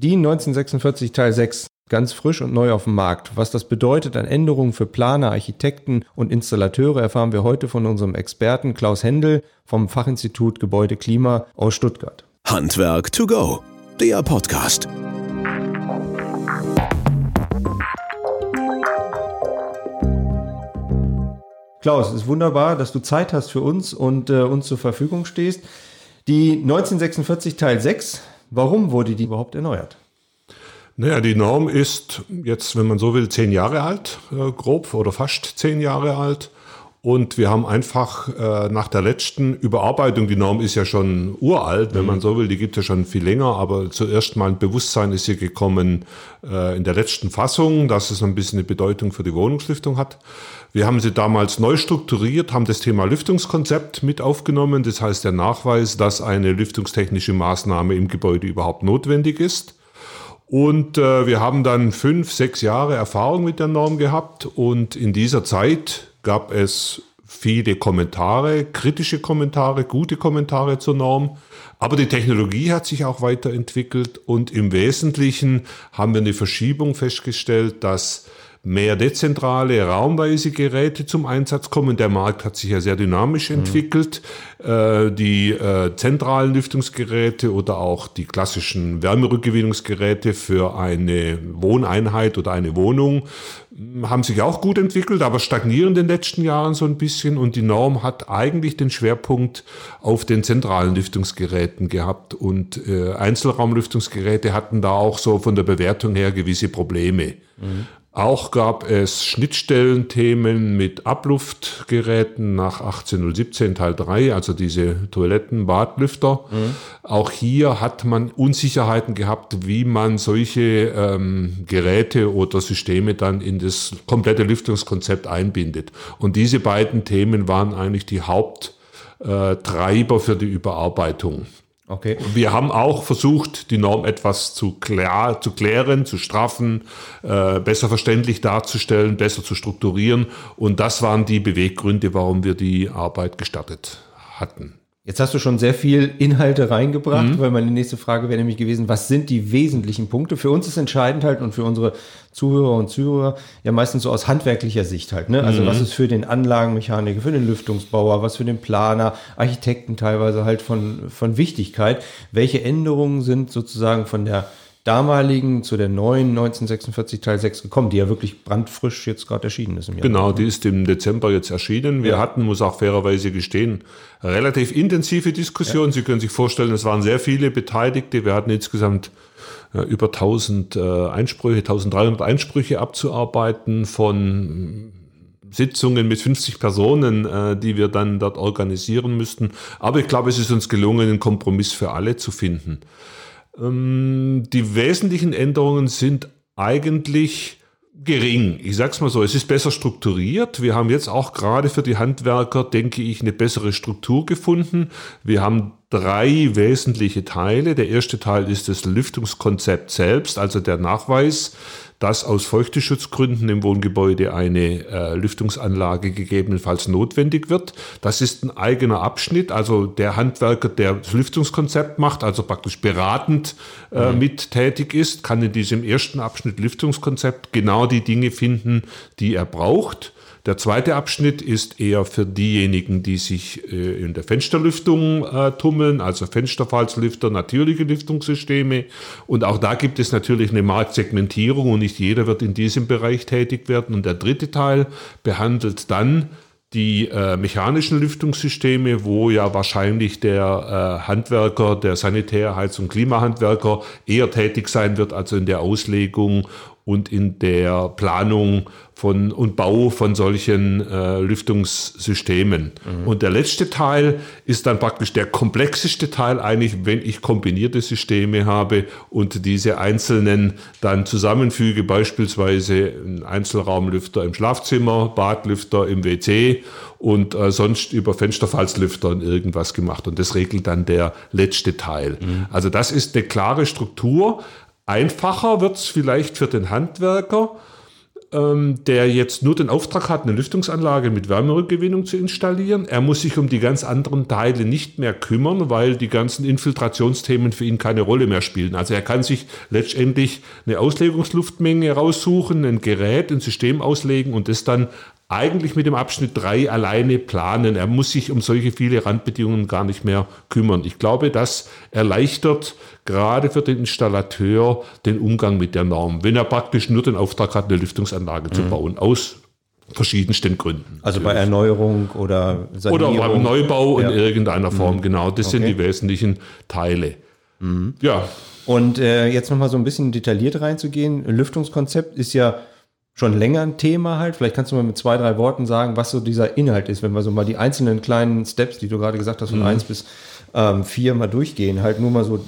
Die 1946 Teil 6 ganz frisch und neu auf dem Markt. Was das bedeutet an Änderungen für Planer, Architekten und Installateure erfahren wir heute von unserem Experten Klaus Händel vom Fachinstitut Gebäude Klima aus Stuttgart. Handwerk to go, der Podcast. Klaus, es ist wunderbar, dass du Zeit hast für uns und äh, uns zur Verfügung stehst. Die 1946 Teil 6, warum wurde die überhaupt erneuert? Naja, die Norm ist jetzt, wenn man so will, zehn Jahre alt, äh, grob oder fast zehn Jahre alt. Und wir haben einfach äh, nach der letzten Überarbeitung, die Norm ist ja schon uralt, wenn mhm. man so will, die gibt es ja schon viel länger, aber zuerst mal ein Bewusstsein ist hier gekommen äh, in der letzten Fassung, dass es ein bisschen eine Bedeutung für die Wohnungslüftung hat. Wir haben sie damals neu strukturiert, haben das Thema Lüftungskonzept mit aufgenommen, das heißt der Nachweis, dass eine lüftungstechnische Maßnahme im Gebäude überhaupt notwendig ist. Und äh, wir haben dann fünf, sechs Jahre Erfahrung mit der Norm gehabt und in dieser Zeit gab es viele Kommentare, kritische Kommentare, gute Kommentare zur Norm. Aber die Technologie hat sich auch weiterentwickelt und im Wesentlichen haben wir eine Verschiebung festgestellt, dass mehr dezentrale, raumweise Geräte zum Einsatz kommen. Der Markt hat sich ja sehr dynamisch mhm. entwickelt. Äh, die äh, zentralen Lüftungsgeräte oder auch die klassischen Wärmerückgewinnungsgeräte für eine Wohneinheit oder eine Wohnung hm, haben sich auch gut entwickelt, aber stagnieren in den letzten Jahren so ein bisschen und die Norm hat eigentlich den Schwerpunkt auf den zentralen Lüftungsgeräten gehabt und äh, Einzelraumlüftungsgeräte hatten da auch so von der Bewertung her gewisse Probleme. Mhm. Auch gab es Schnittstellenthemen mit Abluftgeräten nach 18017 Teil 3, also diese Toiletten, Badlüfter. Mhm. Auch hier hat man Unsicherheiten gehabt, wie man solche ähm, Geräte oder Systeme dann in das komplette Lüftungskonzept einbindet. Und diese beiden Themen waren eigentlich die Haupttreiber äh, für die Überarbeitung. Okay. Wir haben auch versucht, die Norm etwas zu, klar, zu klären, zu straffen, äh, besser verständlich darzustellen, besser zu strukturieren. Und das waren die Beweggründe, warum wir die Arbeit gestartet hatten. Jetzt hast du schon sehr viel Inhalte reingebracht, mhm. weil meine nächste Frage wäre nämlich gewesen, was sind die wesentlichen Punkte? Für uns ist entscheidend halt und für unsere Zuhörer und Zuhörer ja meistens so aus handwerklicher Sicht halt. Ne? Also mhm. was ist für den Anlagenmechaniker, für den Lüftungsbauer, was für den Planer, Architekten teilweise halt von, von Wichtigkeit. Welche Änderungen sind sozusagen von der damaligen zu der neuen 1946 Teil 6 gekommen, die ja wirklich brandfrisch jetzt gerade erschienen ist. Im Jahr genau, die ist im Dezember jetzt erschienen. Wir ja. hatten, muss auch fairerweise gestehen, relativ intensive Diskussionen. Ja. Sie können sich vorstellen, es waren sehr viele Beteiligte. Wir hatten insgesamt äh, über 1000 äh, Einsprüche, 1300 Einsprüche abzuarbeiten von Sitzungen mit 50 Personen, äh, die wir dann dort organisieren müssten. Aber ich glaube, es ist uns gelungen, einen Kompromiss für alle zu finden. Ähm, die wesentlichen Änderungen sind eigentlich gering. Ich sag's mal so, es ist besser strukturiert. Wir haben jetzt auch gerade für die Handwerker, denke ich, eine bessere Struktur gefunden. Wir haben drei wesentliche Teile. Der erste Teil ist das Lüftungskonzept selbst, also der Nachweis dass aus Feuchteschutzgründen im Wohngebäude eine äh, Lüftungsanlage gegebenenfalls notwendig wird. Das ist ein eigener Abschnitt, also der Handwerker, der das Lüftungskonzept macht, also praktisch beratend äh, mhm. mit tätig ist, kann in diesem ersten Abschnitt Lüftungskonzept genau die Dinge finden, die er braucht. Der zweite Abschnitt ist eher für diejenigen, die sich äh, in der Fensterlüftung äh, tummeln, also Fensterfallslüfter, natürliche Lüftungssysteme. Und auch da gibt es natürlich eine Marktsegmentierung und nicht jeder wird in diesem Bereich tätig werden. Und der dritte Teil behandelt dann die äh, mechanischen Lüftungssysteme, wo ja wahrscheinlich der äh, Handwerker, der Sanitär-, Heiz- und Klimahandwerker eher tätig sein wird, also in der Auslegung und in der Planung von, und Bau von solchen äh, Lüftungssystemen. Mhm. Und der letzte Teil ist dann praktisch der komplexeste Teil eigentlich, wenn ich kombinierte Systeme habe und diese einzelnen dann zusammenfüge, beispielsweise ein Einzelraumlüfter im Schlafzimmer, Badlüfter im WC und äh, sonst über Fensterfallslüfter und irgendwas gemacht. Und das regelt dann der letzte Teil. Mhm. Also das ist eine klare Struktur, Einfacher wird es vielleicht für den Handwerker, ähm, der jetzt nur den Auftrag hat, eine Lüftungsanlage mit Wärmerückgewinnung zu installieren. Er muss sich um die ganz anderen Teile nicht mehr kümmern, weil die ganzen Infiltrationsthemen für ihn keine Rolle mehr spielen. Also er kann sich letztendlich eine Auslegungsluftmenge raussuchen, ein Gerät, ein System auslegen und das dann eigentlich mit dem Abschnitt 3 alleine planen. Er muss sich um solche viele Randbedingungen gar nicht mehr kümmern. Ich glaube, das erleichtert gerade für den Installateur den Umgang mit der Norm, wenn er praktisch nur den Auftrag hat, eine Lüftungsanlage mhm. zu bauen, aus verschiedensten Gründen. Also bei Erneuerung oder Sanierung. Oder beim Neubau ja. in irgendeiner Form, mhm. genau. Das okay. sind die wesentlichen Teile. Mhm. Ja. Und äh, jetzt nochmal so ein bisschen detailliert reinzugehen. Lüftungskonzept ist ja schon länger ein Thema halt. Vielleicht kannst du mal mit zwei, drei Worten sagen, was so dieser Inhalt ist, wenn wir so mal die einzelnen kleinen Steps, die du gerade gesagt hast, von mhm. eins bis ähm, vier mal durchgehen. Halt nur mal so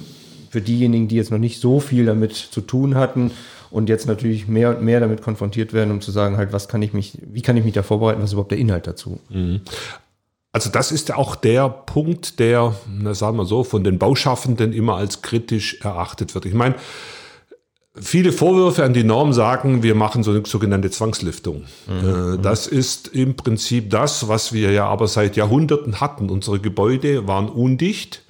für diejenigen, die jetzt noch nicht so viel damit zu tun hatten und jetzt natürlich mehr und mehr damit konfrontiert werden, um zu sagen, halt, was kann ich mich, wie kann ich mich da vorbereiten, was ist überhaupt der Inhalt dazu? Mhm. Also das ist ja auch der Punkt, der, na, sagen wir so, von den Bauschaffenden immer als kritisch erachtet wird. Ich meine, Viele Vorwürfe an die Norm sagen, wir machen so eine sogenannte Zwangslüftung. Mhm. Äh, das ist im Prinzip das, was wir ja aber seit Jahrhunderten hatten. Unsere Gebäude waren undicht.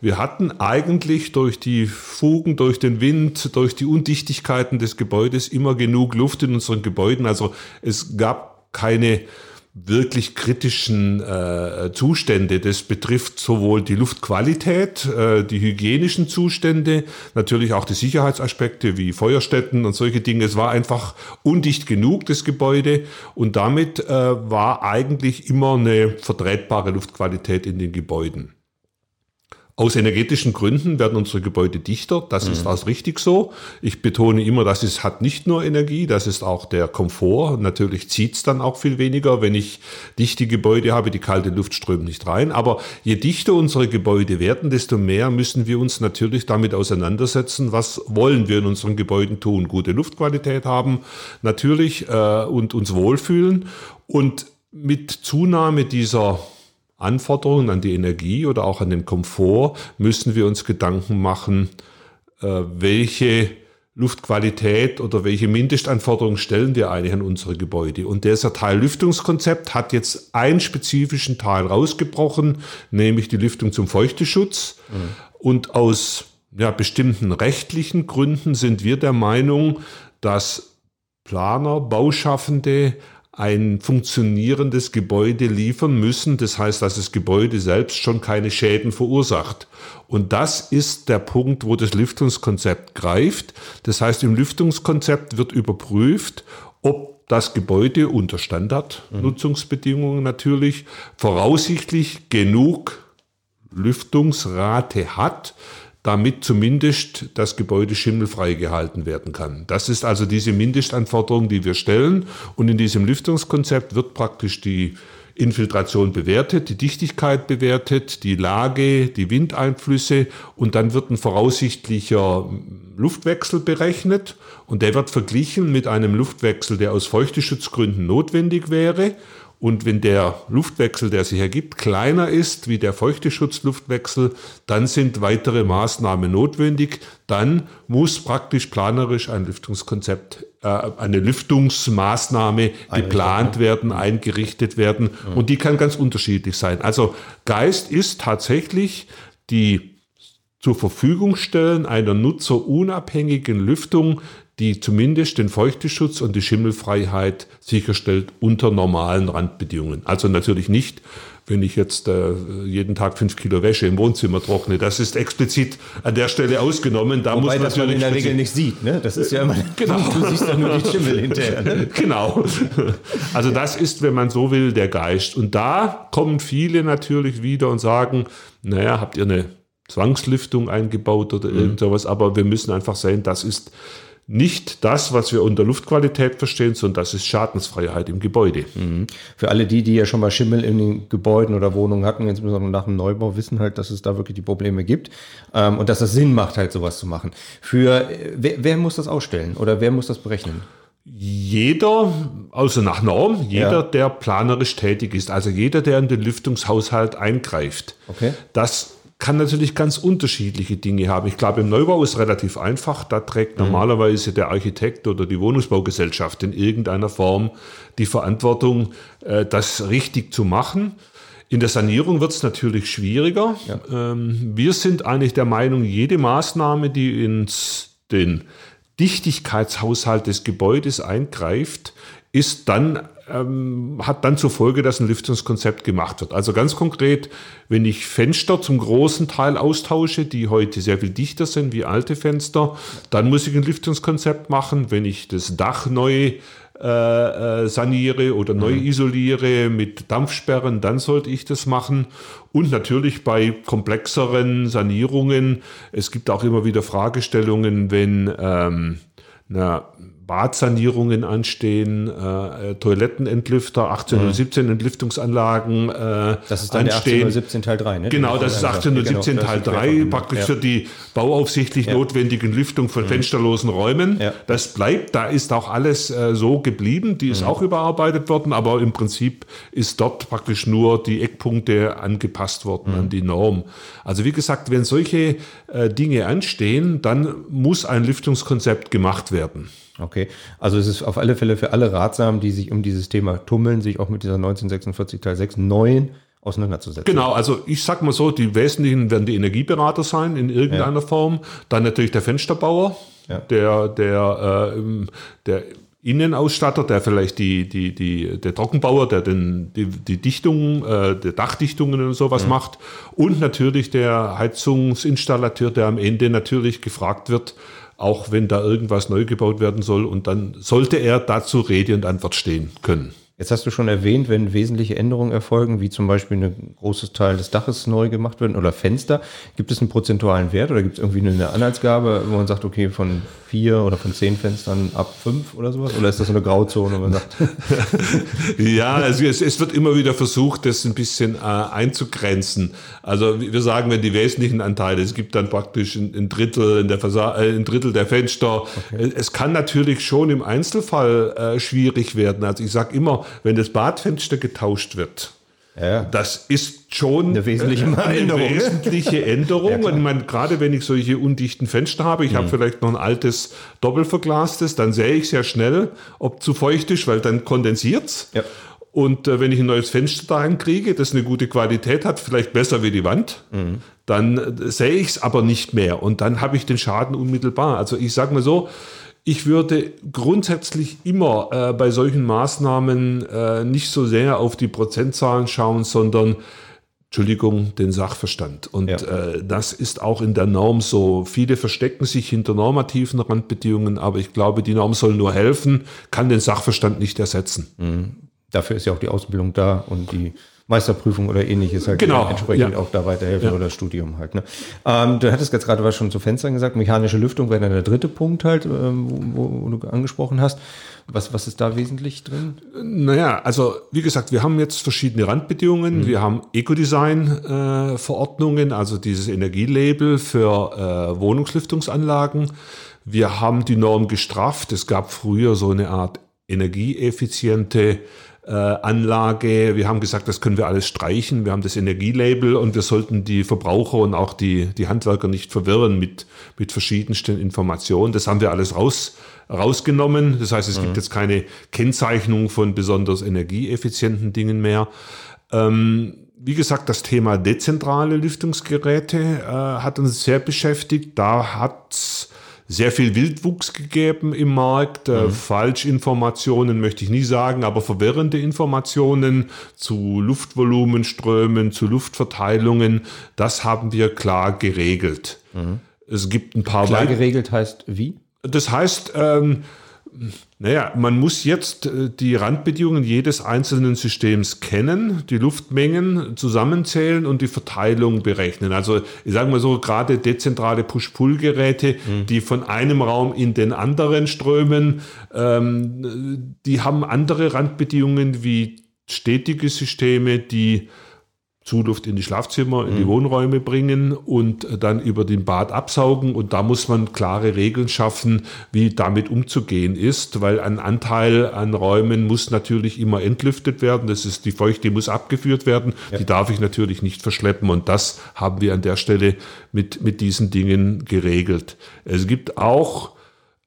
Wir hatten eigentlich durch die Fugen, durch den Wind, durch die Undichtigkeiten des Gebäudes immer genug Luft in unseren Gebäuden. Also es gab keine wirklich kritischen äh, Zustände. Das betrifft sowohl die Luftqualität, äh, die hygienischen Zustände, natürlich auch die Sicherheitsaspekte wie Feuerstätten und solche Dinge. Es war einfach undicht genug, das Gebäude, und damit äh, war eigentlich immer eine vertretbare Luftqualität in den Gebäuden. Aus energetischen Gründen werden unsere Gebäude dichter. Das mhm. ist auch richtig so. Ich betone immer, dass es hat nicht nur Energie, das ist auch der Komfort. Natürlich zieht es dann auch viel weniger, wenn ich dichte Gebäude habe, die kalte Luft strömt nicht rein. Aber je dichter unsere Gebäude werden, desto mehr müssen wir uns natürlich damit auseinandersetzen, was wollen wir in unseren Gebäuden tun. Gute Luftqualität haben, natürlich, äh, und uns wohlfühlen. Und mit Zunahme dieser Anforderungen an die Energie oder auch an den Komfort müssen wir uns Gedanken machen, äh, welche Luftqualität oder welche Mindestanforderungen stellen wir eigentlich an unsere Gebäude. Und dieser Teil Lüftungskonzept hat jetzt einen spezifischen Teil rausgebrochen, nämlich die Lüftung zum Feuchteschutz. Mhm. Und aus ja, bestimmten rechtlichen Gründen sind wir der Meinung, dass Planer, Bauschaffende ein funktionierendes Gebäude liefern müssen. Das heißt, dass das Gebäude selbst schon keine Schäden verursacht. Und das ist der Punkt, wo das Lüftungskonzept greift. Das heißt, im Lüftungskonzept wird überprüft, ob das Gebäude unter Standardnutzungsbedingungen natürlich voraussichtlich genug Lüftungsrate hat, damit zumindest das Gebäude schimmelfrei gehalten werden kann. Das ist also diese Mindestanforderung, die wir stellen. Und in diesem Lüftungskonzept wird praktisch die Infiltration bewertet, die Dichtigkeit bewertet, die Lage, die Windeinflüsse und dann wird ein voraussichtlicher Luftwechsel berechnet und der wird verglichen mit einem Luftwechsel, der aus Feuchteschutzgründen notwendig wäre und wenn der Luftwechsel, der sich ergibt, kleiner ist wie der Feuchteschutzluftwechsel, dann sind weitere Maßnahmen notwendig. Dann muss praktisch planerisch ein Lüftungskonzept, äh, eine Lüftungsmaßnahme geplant werden, eingerichtet werden. Mhm. Und die kann ganz unterschiedlich sein. Also Geist ist tatsächlich die zur Verfügung stellen einer nutzerunabhängigen Lüftung, die zumindest den Feuchteschutz und die Schimmelfreiheit sicherstellt unter normalen Randbedingungen. Also natürlich nicht, wenn ich jetzt äh, jeden Tag fünf Kilo Wäsche im Wohnzimmer trockne. Das ist explizit an der Stelle ausgenommen. Da Wobei muss das man in der Regel nicht sieht. Ne? Das ist ja immer, genau. du siehst dann nur die Schimmel hinterher. Ne? Genau. Also das ist, wenn man so will, der Geist. Und da kommen viele natürlich wieder und sagen, naja, habt ihr eine Zwangslüftung eingebaut oder mhm. irgend sowas, aber wir müssen einfach sehen, das ist nicht das, was wir unter Luftqualität verstehen, sondern das ist Schadensfreiheit im Gebäude. Mhm. Für alle die, die ja schon mal Schimmel in den Gebäuden oder Wohnungen hatten, insbesondere nach dem Neubau, wissen halt, dass es da wirklich die Probleme gibt ähm, und dass es Sinn macht, halt sowas zu machen. Für wer, wer muss das ausstellen oder wer muss das berechnen? Jeder, also nach Norm, jeder, ja. der planerisch tätig ist, also jeder, der in den Lüftungshaushalt eingreift. Okay. Das kann natürlich ganz unterschiedliche Dinge haben. Ich glaube, im Neubau ist relativ einfach. Da trägt mhm. normalerweise der Architekt oder die Wohnungsbaugesellschaft in irgendeiner Form die Verantwortung, äh, das richtig zu machen. In der Sanierung wird es natürlich schwieriger. Ja. Ähm, wir sind eigentlich der Meinung, jede Maßnahme, die ins den Dichtigkeitshaushalt des Gebäudes eingreift, ist dann ähm, hat dann zur Folge, dass ein Lüftungskonzept gemacht wird. Also ganz konkret, wenn ich Fenster zum großen Teil austausche, die heute sehr viel dichter sind wie alte Fenster, dann muss ich ein Lüftungskonzept machen. Wenn ich das Dach neu äh, äh, saniere oder neu mhm. isoliere mit Dampfsperren, dann sollte ich das machen. Und natürlich bei komplexeren Sanierungen, es gibt auch immer wieder Fragestellungen, wenn ähm, na, Badsanierungen anstehen, äh, Toilettenentlüfter, 18 mhm. oder 17 Entlüftungsanlagen äh, Das ist dann anstehen. der 18 Teil 3, ne? Genau, das ist 18 oder 17 genau, Teil 3, praktisch ja. für die bauaufsichtlich ja. notwendigen Lüftung von mhm. fensterlosen Räumen. Ja. Das bleibt, da ist auch alles äh, so geblieben, die ist mhm. auch überarbeitet worden, aber im Prinzip ist dort praktisch nur die Eckpunkte angepasst worden mhm. an die Norm. Also wie gesagt, wenn solche äh, Dinge anstehen, dann muss ein Lüftungskonzept gemacht werden. Okay, also es ist auf alle Fälle für alle ratsam, die sich um dieses Thema tummeln, sich auch mit dieser 1946 Teil 6 neuen auseinanderzusetzen. Genau, also ich sag mal so, die Wesentlichen werden die Energieberater sein in irgendeiner ja. Form, dann natürlich der Fensterbauer, ja. der, der, äh, der Innenausstatter, der vielleicht die, die, die, der Trockenbauer, der den, die, die Dichtung, äh, der Dachdichtungen und sowas mhm. macht und natürlich der Heizungsinstallateur, der am Ende natürlich gefragt wird, auch wenn da irgendwas neu gebaut werden soll. Und dann sollte er dazu Rede und Antwort stehen können. Jetzt hast du schon erwähnt, wenn wesentliche Änderungen erfolgen, wie zum Beispiel ein großes Teil des Daches neu gemacht wird oder Fenster, gibt es einen prozentualen Wert oder gibt es irgendwie eine Anhaltsgabe, wo man sagt, okay, von vier oder von zehn Fenstern ab fünf oder sowas? Oder ist das so eine Grauzone, wo man sagt? ja, also es, es, wird immer wieder versucht, das ein bisschen äh, einzugrenzen. Also wir sagen, wenn die wesentlichen Anteile, es gibt dann praktisch ein, ein Drittel in der Fasa äh, ein Drittel der Fenster. Okay. Es kann natürlich schon im Einzelfall äh, schwierig werden. Also ich sage immer, wenn das Badfenster getauscht wird, ja. Das ist schon eine wesentliche, eine Änderung. wesentliche Änderung. ja, und man, gerade wenn ich solche undichten Fenster habe, ich mhm. habe vielleicht noch ein altes doppelverglastes, dann sehe ich sehr schnell, ob zu feucht ist, weil dann kondensiert es. Ja. Und äh, wenn ich ein neues Fenster da kriege, das eine gute Qualität hat, vielleicht besser wie die Wand, mhm. dann äh, sehe ich es aber nicht mehr. Und dann habe ich den Schaden unmittelbar. Also ich sage mal so, ich würde grundsätzlich immer äh, bei solchen Maßnahmen äh, nicht so sehr auf die Prozentzahlen schauen, sondern Entschuldigung, den Sachverstand. Und ja. äh, das ist auch in der Norm so. Viele verstecken sich hinter normativen Randbedingungen, aber ich glaube, die Norm soll nur helfen, kann den Sachverstand nicht ersetzen. Mhm. Dafür ist ja auch die Ausbildung da und die Meisterprüfung oder ähnliches halt genau, entsprechend ja. auch da weiterhelfen ja. oder Studium halt. Ne? Ähm, du hattest jetzt gerade was schon zu Fenstern gesagt, mechanische Lüftung wäre dann der dritte Punkt halt, ähm, wo, wo, du angesprochen hast. Was, was ist da wesentlich drin? Naja, also wie gesagt, wir haben jetzt verschiedene Randbedingungen. Mhm. Wir haben Ecodesign-Verordnungen, äh, also dieses Energielabel für äh, Wohnungslüftungsanlagen. Wir haben die Norm gestrafft. Es gab früher so eine Art energieeffiziente äh, Anlage. Wir haben gesagt, das können wir alles streichen. Wir haben das Energielabel und wir sollten die Verbraucher und auch die, die Handwerker nicht verwirren mit, mit verschiedensten Informationen. Das haben wir alles raus, rausgenommen. Das heißt, es mhm. gibt jetzt keine Kennzeichnung von besonders energieeffizienten Dingen mehr. Ähm, wie gesagt, das Thema dezentrale Lüftungsgeräte äh, hat uns sehr beschäftigt. Da hat sehr viel Wildwuchs gegeben im Markt. Äh, mhm. Falschinformationen möchte ich nie sagen, aber verwirrende Informationen zu Luftvolumenströmen, zu Luftverteilungen, das haben wir klar geregelt. Mhm. Es gibt ein paar. Klar geregelt heißt wie? Das heißt, ähm, naja, man muss jetzt äh, die Randbedingungen jedes einzelnen Systems kennen, die Luftmengen zusammenzählen und die Verteilung berechnen. Also ich sage mal so, gerade dezentrale Push-Pull-Geräte, mhm. die von einem Raum in den anderen strömen, ähm, die haben andere Randbedingungen wie stetige Systeme, die Zuluft in die Schlafzimmer, in die Wohnräume bringen und dann über den Bad absaugen. Und da muss man klare Regeln schaffen, wie damit umzugehen ist, weil ein Anteil an Räumen muss natürlich immer entlüftet werden. Das ist die Feuchte, die muss abgeführt werden. Ja. Die darf ich natürlich nicht verschleppen. Und das haben wir an der Stelle mit, mit diesen Dingen geregelt. Es gibt auch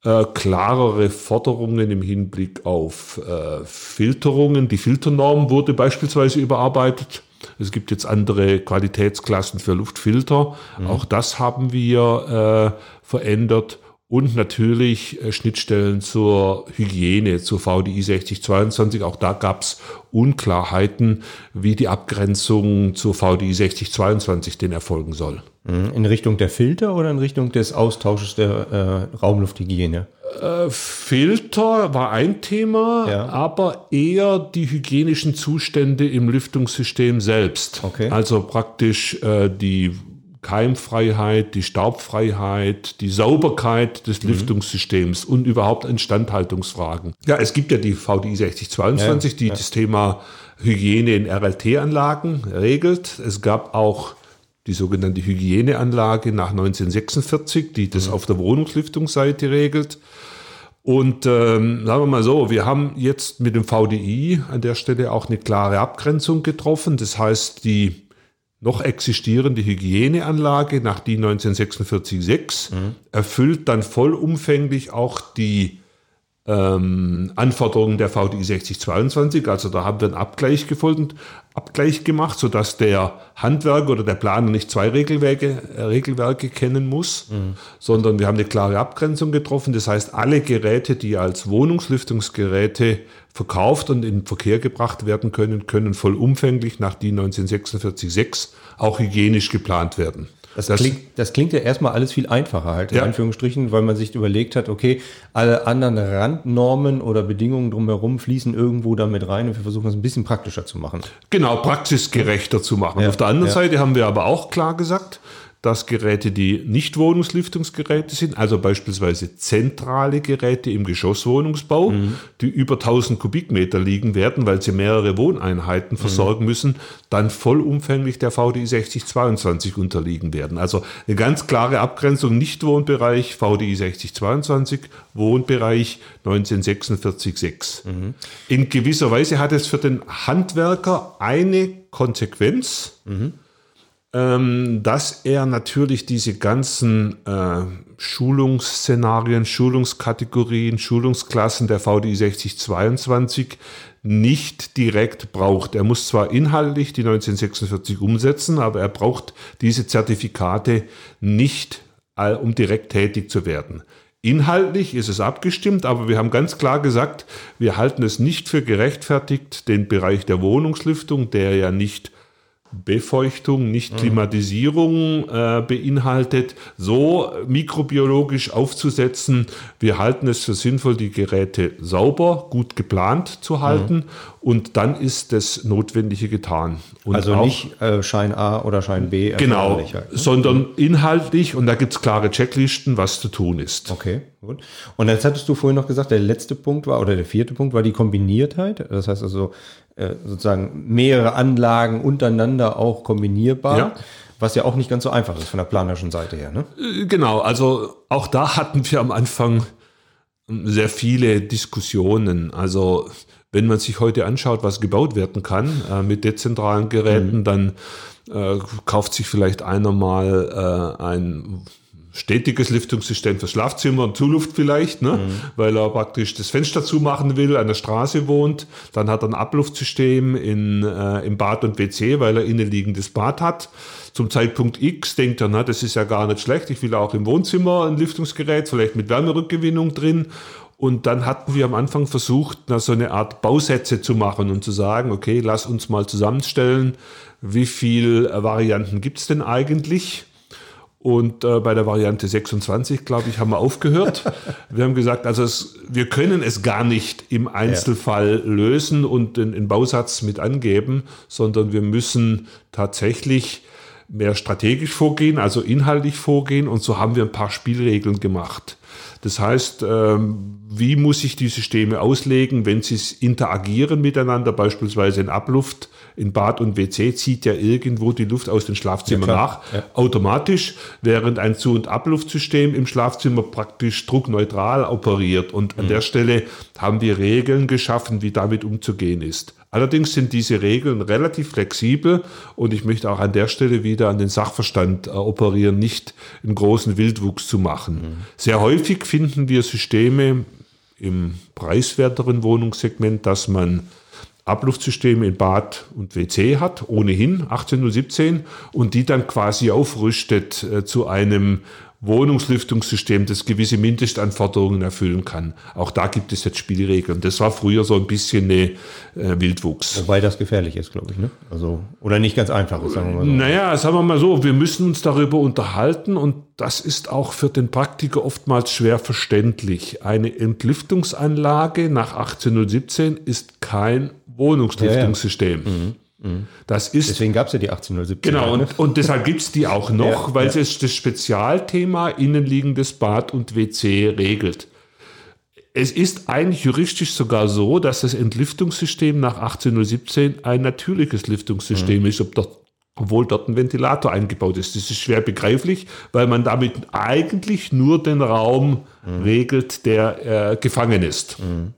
äh, klarere Forderungen im Hinblick auf äh, Filterungen. Die Filternorm wurde beispielsweise überarbeitet es gibt jetzt andere Qualitätsklassen für Luftfilter. Mhm. Auch das haben wir äh, verändert. Und natürlich äh, Schnittstellen zur Hygiene, zur VDI 6022. Auch da gab es Unklarheiten, wie die Abgrenzung zur VDI 6022 denn erfolgen soll. Mhm. In Richtung der Filter oder in Richtung des Austausches der äh, Raumlufthygiene? Äh, Filter war ein Thema, ja. aber eher die hygienischen Zustände im Lüftungssystem selbst. Okay. Also praktisch äh, die Keimfreiheit, die Staubfreiheit, die Sauberkeit des mhm. Lüftungssystems und überhaupt Instandhaltungsfragen. Ja, es gibt ja die VDI 6022, ja, die ja. das Thema Hygiene in RLT-Anlagen regelt. Es gab auch die sogenannte Hygieneanlage nach 1946, die das mhm. auf der Wohnungslüftungsseite regelt. Und ähm, sagen wir mal so, wir haben jetzt mit dem VDI an der Stelle auch eine klare Abgrenzung getroffen. Das heißt, die noch existierende Hygieneanlage nach DIN 19446 mhm. erfüllt dann vollumfänglich auch die ähm, Anforderungen der VDI 6022. Also da haben wir einen Abgleich gefunden, Abgleich gemacht, sodass der Handwerker oder der Planer nicht zwei Regelwerke, äh, Regelwerke kennen muss, mhm. sondern wir haben eine klare Abgrenzung getroffen. Das heißt, alle Geräte, die als Wohnungslüftungsgeräte verkauft und in Verkehr gebracht werden können, können vollumfänglich nach DIN 19446 auch hygienisch geplant werden. Das, das, klingt, das klingt ja erstmal alles viel einfacher halt, in ja. Anführungsstrichen, weil man sich überlegt hat, okay, alle anderen Randnormen oder Bedingungen drumherum fließen irgendwo damit rein und wir versuchen das ein bisschen praktischer zu machen. Genau, praxisgerechter zu machen. Ja. Auf der anderen ja. Seite haben wir aber auch klar gesagt, dass Geräte, die nicht Wohnungslüftungsgeräte sind, also beispielsweise zentrale Geräte im Geschosswohnungsbau, mhm. die über 1000 Kubikmeter liegen werden, weil sie mehrere Wohneinheiten mhm. versorgen müssen, dann vollumfänglich der VDI 6022 unterliegen werden. Also eine ganz klare Abgrenzung, Nicht-Wohnbereich VDI 6022, Wohnbereich 19466. Mhm. In gewisser Weise hat es für den Handwerker eine Konsequenz, mhm ähm, dass er natürlich diese ganzen äh, Schulungsszenarien, Schulungskategorien, Schulungsklassen der VDI 6022 nicht direkt braucht. Er muss zwar inhaltlich die 1946 umsetzen, aber er braucht diese Zertifikate nicht, um direkt tätig zu werden. Inhaltlich ist es abgestimmt, aber wir haben ganz klar gesagt, wir halten es nicht für gerechtfertigt, den Bereich der Wohnungslüftung, der ja nicht Befeuchtung, nicht. Klimatisierung äh, beinhaltet, so mikrobiologisch aufzusetzen. Wir halten es für sinnvoll, die Geräte sauber, gut geplant zu halten mhm. und dann ist das Notwendige getan. Und also auch, nicht äh, Schein A oder Schein B. Genau, ne? sondern inhaltlich und da gibt es klare Checklisten, was zu tun ist. Okay, gut. Und jetzt hattest du vorhin noch gesagt, der letzte Punkt war oder der vierte Punkt war die Kombiniertheit. Das heißt also, sozusagen mehrere Anlagen untereinander auch kombinierbar. Ja. Was ja auch nicht ganz so einfach ist von der planerischen Seite her. Ne? Äh, genau, also auch da hatten wir am Anfang sehr viele Diskussionen. Also wenn man sich heute anschaut, was gebaut werden kann äh, mit dezentralen Geräten, mhm. dann äh, kauft sich vielleicht einer mal äh, ein stetiges Lüftungssystem fürs Schlafzimmer und Zuluft vielleicht, ne? Mhm. weil er praktisch das Fenster zumachen will, an der Straße wohnt. Dann hat er ein Abluftsystem in, äh, im Bad und WC, weil er innenliegendes Bad hat. Zum Zeitpunkt X denkt er, na, das ist ja gar nicht schlecht, ich will auch im Wohnzimmer ein Lüftungsgerät, vielleicht mit Wärmerückgewinnung drin. Und dann hatten wir am Anfang versucht, na, so eine Art Bausätze zu machen und zu sagen, okay, lass uns mal zusammenstellen, wie viele Varianten gibt es denn eigentlich? Und äh, bei der Variante 26, glaube ich, haben wir aufgehört. wir haben gesagt, also es, wir können es gar nicht im Einzelfall ja. lösen und den, den, Bausatz mit angeben, sondern wir müssen tatsächlich mehr strategisch vorgehen, also inhaltlich vorgehen. Und so haben wir ein paar Spielregeln gemacht. Das heißt, ähm, wie muss ich die Systeme auslegen, wenn sie interagieren miteinander, beispielsweise in Abluft, in Bad und WC zieht ja irgendwo die Luft aus den Schlafzimmern ja, nach, ja. automatisch, während ein Zu- und Abluftsystem im Schlafzimmer praktisch druckneutral operiert. Und an mhm. der Stelle haben wir Regeln geschaffen, wie damit umzugehen ist. Allerdings sind diese Regeln relativ flexibel und ich möchte auch an der Stelle wieder an den Sachverstand äh, operieren, nicht einen großen Wildwuchs zu machen. Mhm. Sehr häufig finden wir Systeme im preiswerteren Wohnungssegment, dass man Abluftsysteme in Bad und WC hat, ohnehin 1817, und die dann quasi aufrüstet äh, zu einem Wohnungslüftungssystem, das gewisse Mindestanforderungen erfüllen kann. Auch da gibt es jetzt Spielregeln. Das war früher so ein bisschen eine äh, Wildwuchs. Wobei das gefährlich ist, glaube ich. Ne? Also, oder nicht ganz einfach ist, sagen wir mal so. Naja, sagen wir mal so, wir müssen uns darüber unterhalten und das ist auch für den Praktiker oftmals schwer verständlich. Eine Entlüftungsanlage nach 1817 ist kein Wohnungslüftungssystem. Ja, ja. Mhm. Das ist, Deswegen gab es ja die 1817. Genau, und, und deshalb gibt es die auch noch, ja, weil ja. es das Spezialthema innenliegendes Bad und WC regelt. Es ist eigentlich juristisch sogar so, dass das Entlüftungssystem nach 1817 ein natürliches Lüftungssystem mhm. ist, dort, obwohl dort ein Ventilator eingebaut ist. Das ist schwer begreiflich, weil man damit eigentlich nur den Raum mhm. regelt, der äh, gefangen ist. Mhm.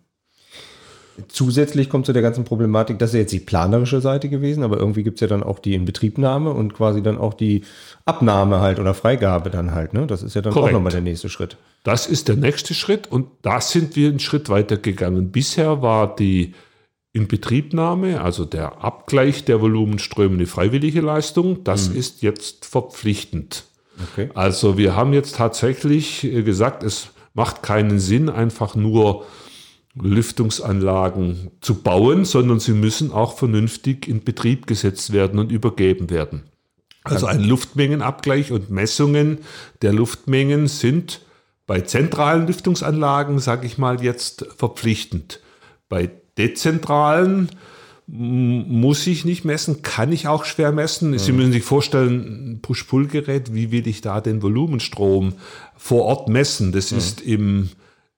Zusätzlich kommt zu der ganzen Problematik, das ist jetzt die planerische Seite gewesen, aber irgendwie gibt es ja dann auch die Inbetriebnahme und quasi dann auch die Abnahme halt oder Freigabe dann halt. Ne? Das ist ja dann Korrekt. auch nochmal der nächste Schritt. Das ist der nächste Schritt und da sind wir einen Schritt weiter gegangen. Bisher war die Inbetriebnahme, also der Abgleich der Volumenströme eine freiwillige Leistung. Das mhm. ist jetzt verpflichtend. Okay. Also wir haben jetzt tatsächlich gesagt, es macht keinen Sinn, einfach nur Lüftungsanlagen zu bauen, sondern sie müssen auch vernünftig in Betrieb gesetzt werden und übergeben werden. Also ein Luftmengenabgleich und Messungen der Luftmengen sind bei zentralen Lüftungsanlagen, sage ich mal jetzt, verpflichtend. Bei dezentralen muss ich nicht messen, kann ich auch schwer messen. Sie müssen sich vorstellen, ein Push-Pull-Gerät, wie will ich da den Volumenstrom vor Ort messen? Das ist im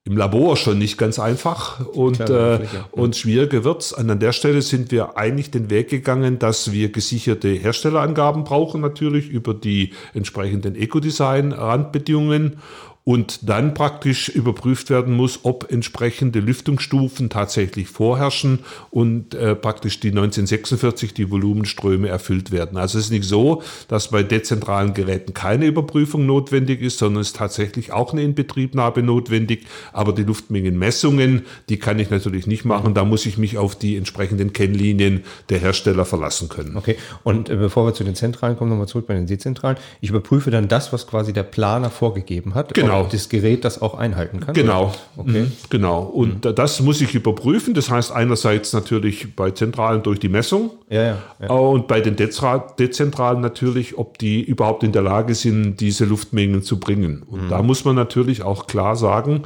im Labor schon nicht ganz einfach und, Klar, äh, und schwieriger wird's. Und an der Stelle sind wir eigentlich den Weg gegangen, dass wir gesicherte Herstellerangaben brauchen, natürlich über die entsprechenden Ecodesign-Randbedingungen und dann praktisch überprüft werden muss, ob entsprechende Lüftungsstufen tatsächlich vorherrschen und äh, praktisch die 1946 die Volumenströme erfüllt werden. Also es ist nicht so, dass bei dezentralen Geräten keine Überprüfung notwendig ist, sondern es ist tatsächlich auch eine Inbetriebnahme notwendig. Aber die Luftmengenmessungen, die kann ich natürlich nicht machen. Da muss ich mich auf die entsprechenden Kennlinien der Hersteller verlassen können. Okay, und äh, bevor wir zu den Zentralen kommen, nochmal zurück bei den Dezentralen. Ich überprüfe dann das, was quasi der Planer vorgegeben hat. Genau genau. das Gerät das auch einhalten kann. Genau. Okay. Mhm. Genau. Und mhm. das muss ich überprüfen. Das heißt einerseits natürlich bei Zentralen durch die Messung ja, ja, ja. und bei den Dezentralen natürlich, ob die überhaupt in der Lage sind, diese Luftmengen zu bringen. Und mhm. da muss man natürlich auch klar sagen,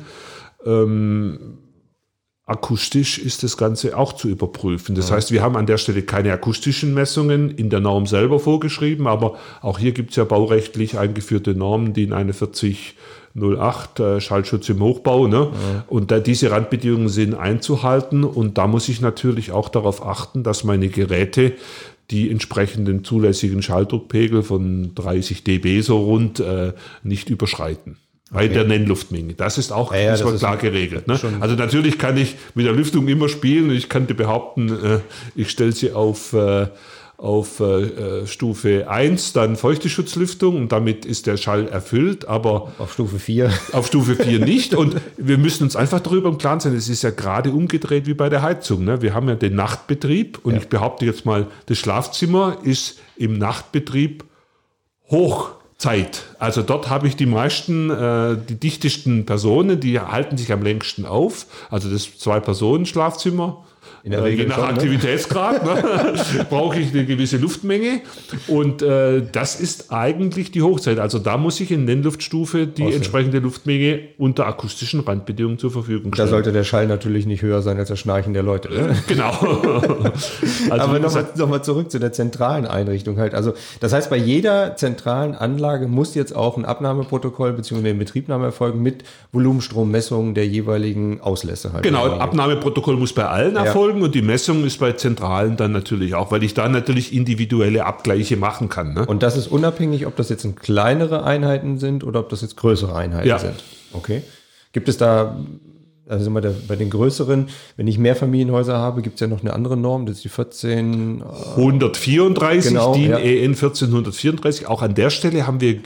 ähm, akustisch ist das Ganze auch zu überprüfen. Das ja. heißt, wir haben an der Stelle keine akustischen Messungen in der Norm selber vorgeschrieben, aber auch hier gibt es ja baurechtlich eingeführte Normen, die in eine 40 08 äh, Schallschutz im Hochbau. Ne? Ja. Und da diese Randbedingungen sind einzuhalten. Und da muss ich natürlich auch darauf achten, dass meine Geräte die entsprechenden zulässigen Schalldruckpegel von 30 dB so rund äh, nicht überschreiten. Bei okay. der Nennluftmenge. Das ist auch ja, ja, das klar geregelt. Ne? Also natürlich kann ich mit der Lüftung immer spielen ich könnte behaupten, äh, ich stelle sie auf äh, auf äh, äh Stufe 1 dann Feuchteschutzlüftung und damit ist der Schall erfüllt, aber auf Stufe 4 auf Stufe 4 nicht und wir müssen uns einfach darüber im Klaren sein, es ist ja gerade umgedreht wie bei der Heizung. Ne? Wir haben ja den Nachtbetrieb und ja. ich behaupte jetzt mal, das Schlafzimmer ist im Nachtbetrieb Hochzeit. Also dort habe ich die meisten, äh, die dichtesten Personen, die halten sich am längsten auf. Also das Zwei-Personen-Schlafzimmer In der Äh, Regel Je nach schon, ne? Aktivitätsgrad ne, brauche ich eine gewisse Luftmenge. Und äh, das ist eigentlich die Hochzeit. Also da muss ich in Nennluftstufe die Außer- entsprechende Luftmenge unter akustischen Randbedingungen zur Verfügung Da stellen. sollte der Schall natürlich nicht höher sein als das Schnarchen der Leute. Ne? genau. also Aber nochmal noch mal zurück zu der zentralen Einrichtung halt. Also das heißt, bei jeder zentralen Anlage muss jetzt auch ein Abnahmeprotokoll bzw. eine Betriebnahme erfolgen mit Volumenstrommessungen der jeweiligen Auslässe halt. Genau, Abnahmeprotokoll muss bei allen erfolgen und die Messung ist bei Zentralen dann natürlich auch, weil ich da natürlich individuelle Abgleiche machen kann. Ne? Und das ist unabhängig, ob das jetzt ein kleinere Einheiten sind oder ob das jetzt größere Einheiten Ja. sind. Okay. Gibt es da, also wir da bei den größeren, wenn ich mehr Familienhäuser habe, gibt es ja noch eine andere Norm, das ist die 14. 134, Genau, DIN ja. EN 1434. Auch an der Stelle haben wir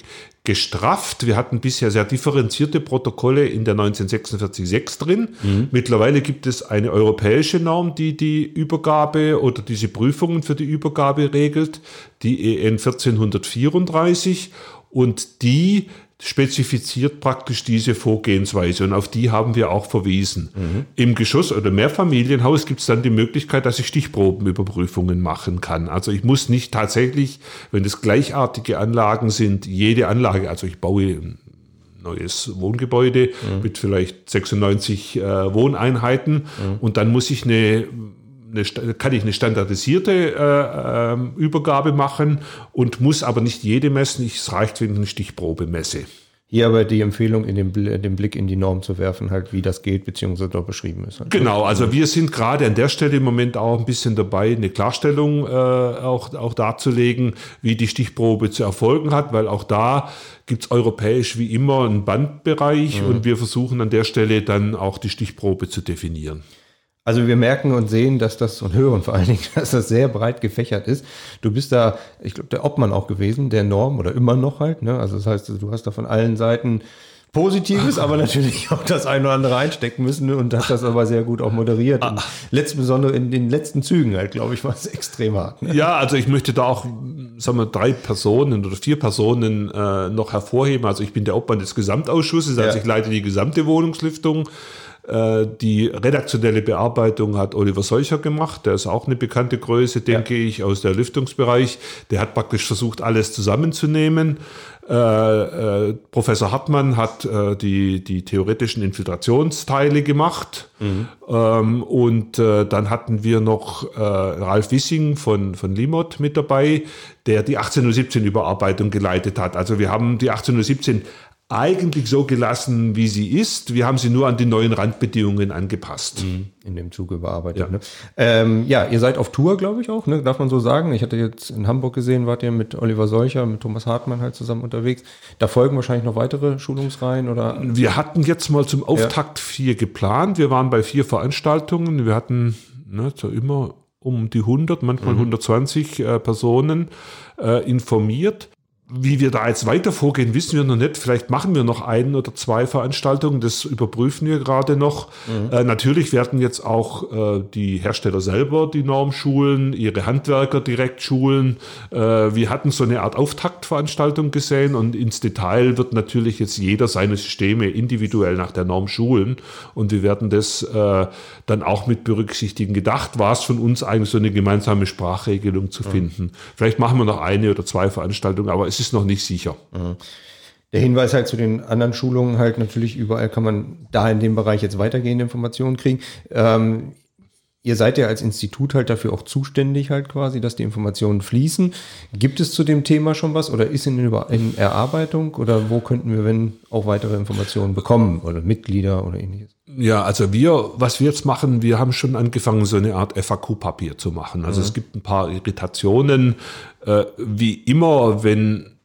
gestrafft. Wir hatten bisher sehr differenzierte Protokolle in der 19446 drin. Mhm. Mittlerweile gibt es eine europäische Norm, die die Übergabe oder diese Prüfungen für die Übergabe regelt, die EN 1434. Und die spezifiziert praktisch diese Vorgehensweise und auf die haben wir auch verwiesen. Im Geschoss- oder Mehrfamilienhaus gibt es dann die Möglichkeit, dass ich Stichprobenüberprüfungen machen kann. Also ich muss nicht tatsächlich, wenn es gleichartige Anlagen sind, jede Anlage, also ich baue ein neues Wohngebäude mit vielleicht 96 äh, Wohneinheiten und dann muss ich eine eine, kann ich eine standardisierte äh, ähm, Übergabe machen und muss aber nicht jede messen. Es reicht, wenn ich eine Stichprobe messe. Hier aber die Empfehlung, in den, den Blick in die Norm zu werfen, halt wie das geht, beziehungsweise dort beschrieben ist. Halt. Genau, also wir sind gerade an der Stelle im Moment auch ein bisschen dabei, eine Klarstellung äh, auch, auch darzulegen, wie die Stichprobe zu erfolgen hat, weil auch da gibt es europäisch wie immer einen Bandbereich und wir versuchen an der Stelle dann auch die Stichprobe zu definieren. Also wir merken und sehen, dass das und hören vor allen Dingen, dass das sehr breit gefächert ist. Du bist da, ich glaube, der Obmann auch gewesen, der Norm oder immer noch halt. Ne? Also das heißt, du hast da von allen Seiten Positives, aber natürlich auch das eine oder andere einstecken müssen und hast das aber sehr gut auch moderiert. Und letztbesondere in den letzten Zügen halt, glaube ich, war es extrem hart. Ne? Ja, also ich möchte da auch, sagen wir, drei Personen oder vier Personen äh, noch hervorheben. Also ich bin der Obmann des Gesamtausschusses, also Ja. ich leite die gesamte Wohnungslüftung. Äh, Die redaktionelle Bearbeitung hat Oliver Seucher gemacht. Der ist auch eine bekannte Größe, denke ich, aus der Lüftungsbereich. Der hat praktisch versucht, alles zusammenzunehmen. Äh, äh, Professor Hartmann hat äh, die, die theoretischen Infiltrationsteile gemacht. Ähm, und äh, dann hatten wir noch äh, Ralf Wissing von, von Limot mit dabei, der die 1817 Überarbeitung geleitet hat. Also wir haben die 1817 eigentlich so gelassen, wie sie ist. Wir haben sie nur an die neuen Randbedingungen angepasst. In dem Zuge überarbeitet. Ja. Ne? Ähm, ja, ihr seid auf Tour, glaube ich auch, ne? darf man so sagen. Ich hatte jetzt in Hamburg gesehen, wart ihr mit Oliver Solcher, mit Thomas Hartmann halt zusammen unterwegs. Da folgen wahrscheinlich noch weitere Schulungsreihen oder Wir hatten jetzt mal zum Auftakt vier geplant. Wir waren bei vier Veranstaltungen. Wir hatten ne, so immer um die 100, manchmal 120 äh, Personen äh, informiert. Wie wir da jetzt weiter vorgehen, wissen wir noch nicht. Vielleicht machen wir noch ein oder zwei Veranstaltungen. Das überprüfen wir gerade noch. Äh, natürlich werden jetzt auch äh, die Hersteller selber die Norm schulen, ihre Handwerker direkt schulen. Äh, wir hatten so eine Art Auftaktveranstaltung gesehen und ins Detail wird natürlich jetzt jeder seine Systeme individuell nach der Norm schulen. Und wir werden das äh, dann auch mit berücksichtigen. Gedacht war es von uns eigentlich so eine gemeinsame Sprachregelung zu finden. Vielleicht machen wir noch eine oder zwei Veranstaltungen, aber es ist noch nicht sicher. Der Hinweis halt zu den anderen Schulungen halt natürlich überall kann man da in dem Bereich jetzt weitergehende Informationen kriegen. Ähm, ihr seid ja als Institut halt dafür auch zuständig halt quasi, dass die Informationen fließen. Gibt es zu dem Thema schon was oder ist in, in Erarbeitung oder wo könnten wir, wenn auch weitere Informationen bekommen oder Mitglieder oder ähnliches? Ja, also wir, was wir jetzt machen, wir haben schon angefangen, so eine Art FAQ-Papier zu machen. Also es gibt ein paar Irritationen. Äh, wie immer, wenn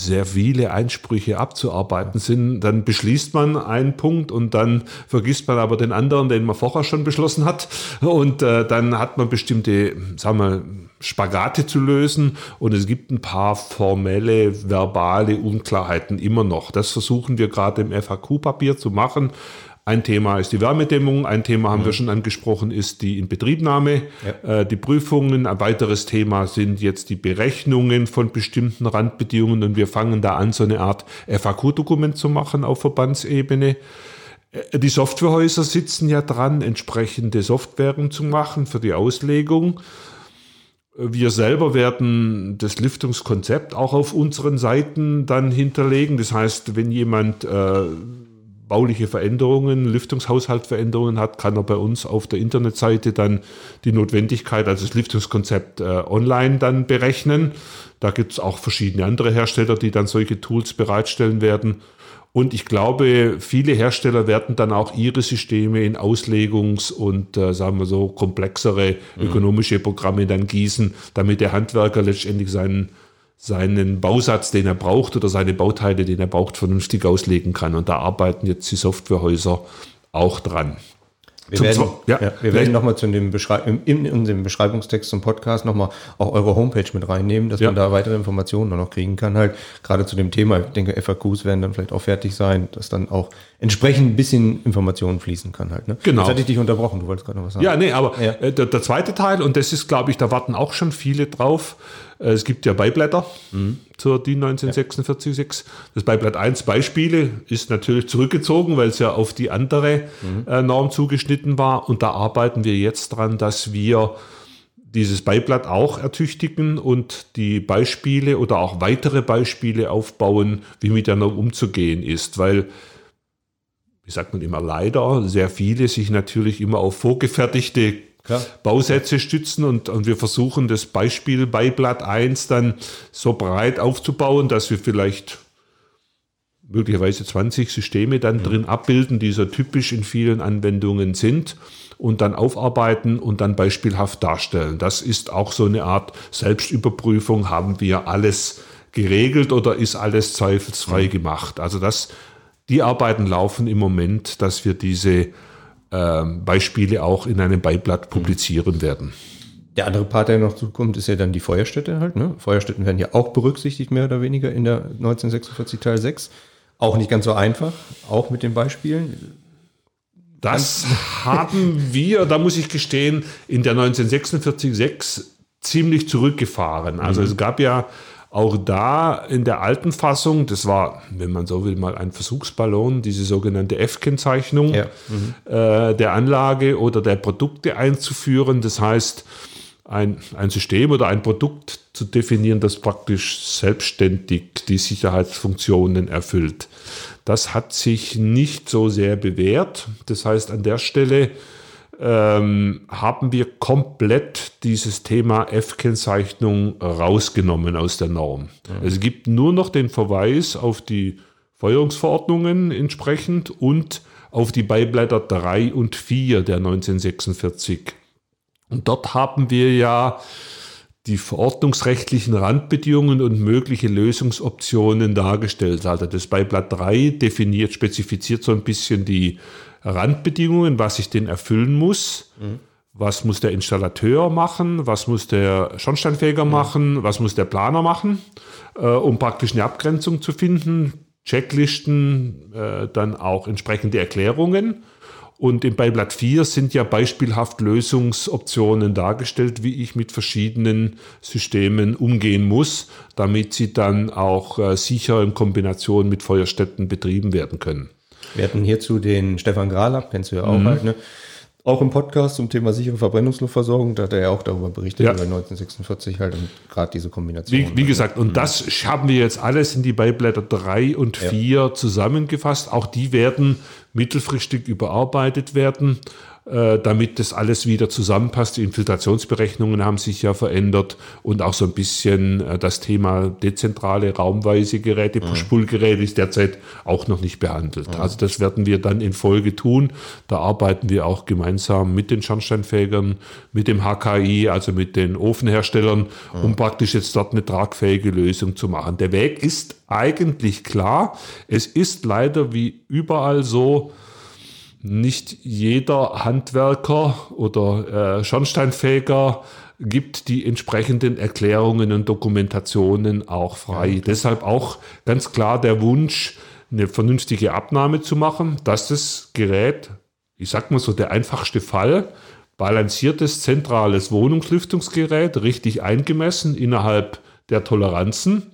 sehr viele Einsprüche abzuarbeiten sind, dann beschließt man einen Punkt und dann vergisst man aber den anderen, den man vorher schon beschlossen hat. Und äh, dann hat man bestimmte, sagen wir, Spagate zu lösen und es gibt ein paar formelle, verbale Unklarheiten immer noch. Das versuchen wir gerade im FAQ-Papier zu machen. Ein Thema ist die Wärmedämmung, ein Thema haben wir schon angesprochen, ist die Inbetriebnahme, äh, die Prüfungen. Ein weiteres Thema sind jetzt die Berechnungen von bestimmten Randbedingungen und wir fangen da an, so eine Art FAQ-Dokument zu machen auf Verbandsebene. Äh, Die Softwarehäuser sitzen ja dran, entsprechende Softwaren zu machen für die Auslegung. Wir selber werden das Lüftungskonzept auch auf unseren Seiten dann hinterlegen. Das heißt, wenn jemand äh, bauliche Veränderungen, Lüftungshaushaltveränderungen hat, kann er bei uns auf der Internetseite dann die Notwendigkeit, also das Lüftungskonzept äh, online dann berechnen. Da gibt es auch verschiedene andere Hersteller, die dann solche Tools bereitstellen werden. Und ich glaube, viele Hersteller werden dann auch ihre Systeme in Auslegungs- und, äh, sagen wir so, komplexere ökonomische Programme dann gießen, damit der Handwerker letztendlich seinen, seinen Bausatz, den er braucht oder seine Bauteile, den er braucht, vernünftig auslegen kann. Und da arbeiten jetzt die Softwarehäuser auch dran. Wir Zum werden, ja, ja, wir werden nochmal zu dem Beschreib in, in unserem Beschreibungstext zum Podcast nochmal auch eure Homepage mit reinnehmen, dass Ja. man da weitere Informationen noch kriegen kann. Halt gerade zu dem Thema. Ich denke, FAQs werden dann vielleicht auch fertig sein, dass dann auch entsprechend ein bisschen Informationen fließen kann halt. Ne? Genau. Jetzt hatte ich dich unterbrochen. Du wolltest gerade noch was sagen. Ja, nee, aber Ja. äh, der, der zweite Teil, und das ist, glaube ich, da warten auch schon viele drauf. Äh, es gibt ja Beiblätter zur DIN 19446. Das Beiblatt 1 Beispiele ist natürlich zurückgezogen, weil es ja auf die andere äh, Norm zugeschnitten war. Und da arbeiten wir jetzt dran, dass wir dieses Beiblatt auch ertüchtigen und die Beispiele oder auch weitere Beispiele aufbauen, wie mit der Norm umzugehen ist, weil wie sagt man immer leider, sehr viele sich natürlich immer auf vorgefertigte Klar. Bausätze stützen und, und wir versuchen das Beispiel bei Blatt 1 dann so breit aufzubauen, dass wir vielleicht möglicherweise 20 Systeme dann drin abbilden, die so typisch in vielen Anwendungen sind und dann aufarbeiten und dann beispielhaft darstellen. Das ist auch so eine Art Selbstüberprüfung. Haben wir alles geregelt oder ist alles zweifelsfrei gemacht? Also das, die Arbeiten laufen im Moment, dass wir diese ähm, Beispiele auch in einem Beiblatt publizieren werden. Der andere Part, der noch zukommt, ist ja dann die Feuerstätte halt. Ne? Feuerstätten werden ja auch berücksichtigt, mehr oder weniger in der 1946 Teil 6. Auch nicht ganz so einfach, auch mit den Beispielen. Das haben wir, da muss ich gestehen, in der 1946-6 ziemlich zurückgefahren. Also es gab ja auch da in der alten Fassung, das war, wenn man so will, mal ein Versuchsballon, diese sogenannte F-Kennzeichnung Ja. äh, der Anlage oder der Produkte einzuführen. Das heißt, ein, ein System oder ein Produkt zu definieren, das praktisch selbstständig die Sicherheitsfunktionen erfüllt. Das hat sich nicht so sehr bewährt. Das heißt, an der Stelle ähm, haben wir komplett dieses Thema F-Kennzeichnung rausgenommen aus der Norm. Es gibt nur noch den Verweis auf die Feuerungsverordnungen entsprechend und auf die Beiblätter 3 und 4 der 1946. Und dort haben wir ja die verordnungsrechtlichen Randbedingungen und mögliche Lösungsoptionen dargestellt. Also das Beiblatt 3 definiert, spezifiziert so ein bisschen die Randbedingungen, was ich denn erfüllen muss. Was muss der Installateur machen? Was muss der Schornsteinfeger machen? Was muss der Planer machen? Äh, um praktisch eine Abgrenzung zu finden. Checklisten, äh, dann auch entsprechende Erklärungen. Und im Beiblatt 4 sind ja beispielhaft Lösungsoptionen dargestellt, wie ich mit verschiedenen Systemen umgehen muss, damit sie dann auch äh, sicher in Kombination mit Feuerstätten betrieben werden können. Wir hatten hierzu den Stefan Gralab, kennst du ja auch Mhm. halt, ne? Auch im Podcast zum Thema sichere Verbrennungsluftversorgung, da hat er ja auch darüber berichtet, Ja. über 1946 halt und gerade diese Kombination. Wie, wie gesagt, und das haben wir jetzt alles in die Beiblätter 3 und 4 zusammengefasst. Auch die werden mittelfristig überarbeitet werden, damit das alles wieder zusammenpasst. Die Infiltrationsberechnungen haben sich ja verändert und auch so ein bisschen äh, das Thema dezentrale raumweise Geräte, Push-Pull-Geräte ist derzeit auch noch nicht behandelt. Also das werden wir dann in Folge tun. Da arbeiten wir auch gemeinsam mit den Schornsteinfegern, mit dem HKI, also mit den Ofenherstellern, um praktisch jetzt dort eine tragfähige Lösung zu machen. Der Weg ist eigentlich klar. Es ist leider wie überall so, nicht jeder Handwerker oder äh, Schornsteinfeger gibt die entsprechenden Erklärungen und Dokumentationen auch frei. Deshalb auch ganz klar der Wunsch, eine vernünftige Abnahme zu machen, dass das Gerät, ich sag mal so der einfachste Fall, balanciertes zentrales Wohnungslüftungsgerät, richtig eingemessen innerhalb der Toleranzen,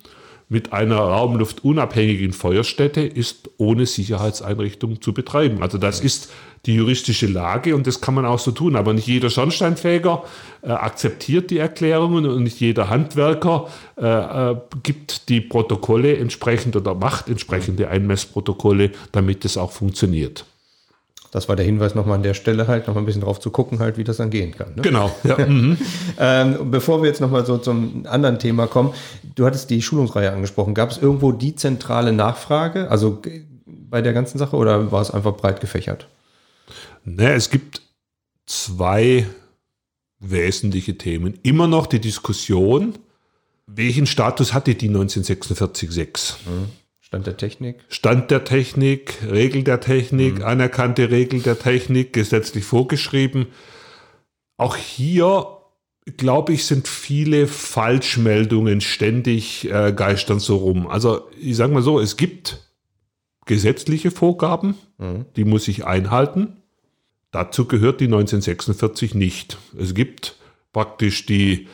mit einer raumluftunabhängigen Feuerstätte ist ohne Sicherheitseinrichtung zu betreiben. Also das ist die juristische Lage und das kann man auch so tun. Aber nicht jeder Schornsteinfeger äh, akzeptiert die Erklärungen und nicht jeder Handwerker äh, äh, gibt die Protokolle entsprechend oder macht entsprechende Einmessprotokolle, damit es auch funktioniert. Das war der Hinweis nochmal an der Stelle halt, nochmal ein bisschen drauf zu gucken, halt, wie das dann gehen kann. Ne? Genau. Ja. mhm. ähm, bevor wir jetzt nochmal so zum anderen Thema kommen, du hattest die Schulungsreihe angesprochen. Gab es irgendwo die zentrale Nachfrage, also bei der ganzen Sache, oder war es einfach breit gefächert? Ne, es gibt zwei wesentliche Themen. Immer noch die Diskussion, welchen Status hatte die 1946-6? Mhm. Stand der Technik? Stand der Technik, Regel der Technik, mhm. anerkannte Regel der Technik, gesetzlich vorgeschrieben. Auch hier, glaube ich, sind viele Falschmeldungen ständig äh, geistern so rum. Also ich sage mal so, es gibt gesetzliche Vorgaben, mhm. die muss ich einhalten. Dazu gehört die 1946 nicht. Es gibt praktisch die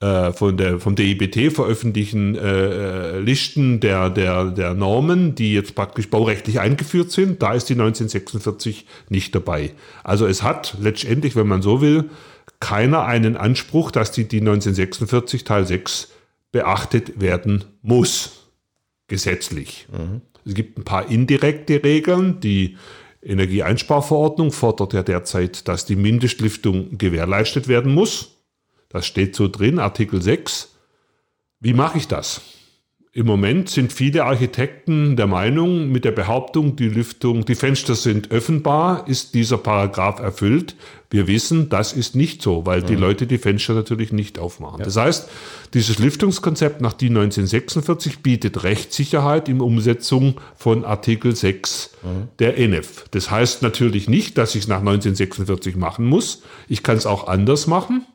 äh, von der, vom DIBT veröffentlichten äh, äh, Listen der, der, der Normen, die jetzt praktisch baurechtlich eingeführt sind. Da ist die 1946 nicht dabei. Also es hat letztendlich, wenn man so will, keiner einen Anspruch, dass die, die 1946 Teil 6 beachtet werden muss, gesetzlich. Mhm. Es gibt ein paar indirekte Regeln, die Energieeinsparverordnung fordert ja derzeit, dass die Mindestlüftung gewährleistet werden muss. Das steht so drin, Artikel 6. Wie mache ich das? Im Moment sind viele Architekten der Meinung, mit der Behauptung, die Lüftung, die Fenster sind öffnbar, ist dieser Paragraph erfüllt. Wir wissen, das ist nicht so, weil die Leute die Fenster natürlich nicht aufmachen. Ja. Das heißt, dieses Lüftungskonzept nach DIN 1946 bietet Rechtssicherheit in Umsetzung von Artikel 6 mhm. der NF. Das heißt natürlich nicht, dass ich es nach 1946 machen muss. Ich kann es auch anders machen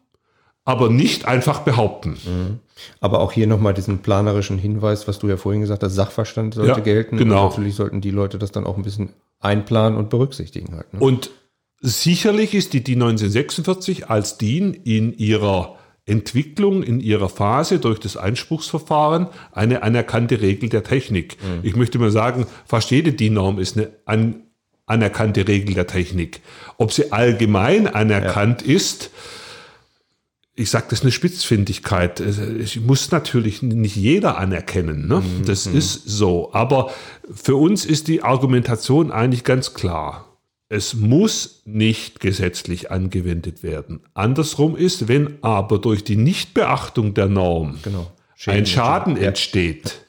aber nicht einfach behaupten. Mhm. Aber auch hier nochmal diesen planerischen Hinweis, was du ja vorhin gesagt hast, Sachverstand sollte ja, gelten. Genau. Und natürlich sollten die Leute das dann auch ein bisschen einplanen und berücksichtigen halt. Ne? Und sicherlich ist die DIN 1946 als DIN in ihrer Entwicklung, in ihrer Phase durch das Einspruchsverfahren eine anerkannte Regel der Technik. Mhm. Ich möchte mal sagen, fast jede DIN-Norm ist eine an, anerkannte Regel der Technik. Ob sie allgemein anerkannt ja. ist, ich sage, das ist eine Spitzfindigkeit. Ich muss natürlich nicht jeder anerkennen. Ne? Mhm. Das ist so. Aber für uns ist die Argumentation eigentlich ganz klar. Es muss nicht gesetzlich angewendet werden. Andersrum ist, wenn aber durch die Nichtbeachtung der Norm genau. ein Schaden entsteht,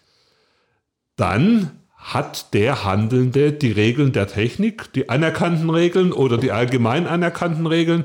dann hat der Handelnde die Regeln der Technik, die anerkannten Regeln oder die allgemein anerkannten Regeln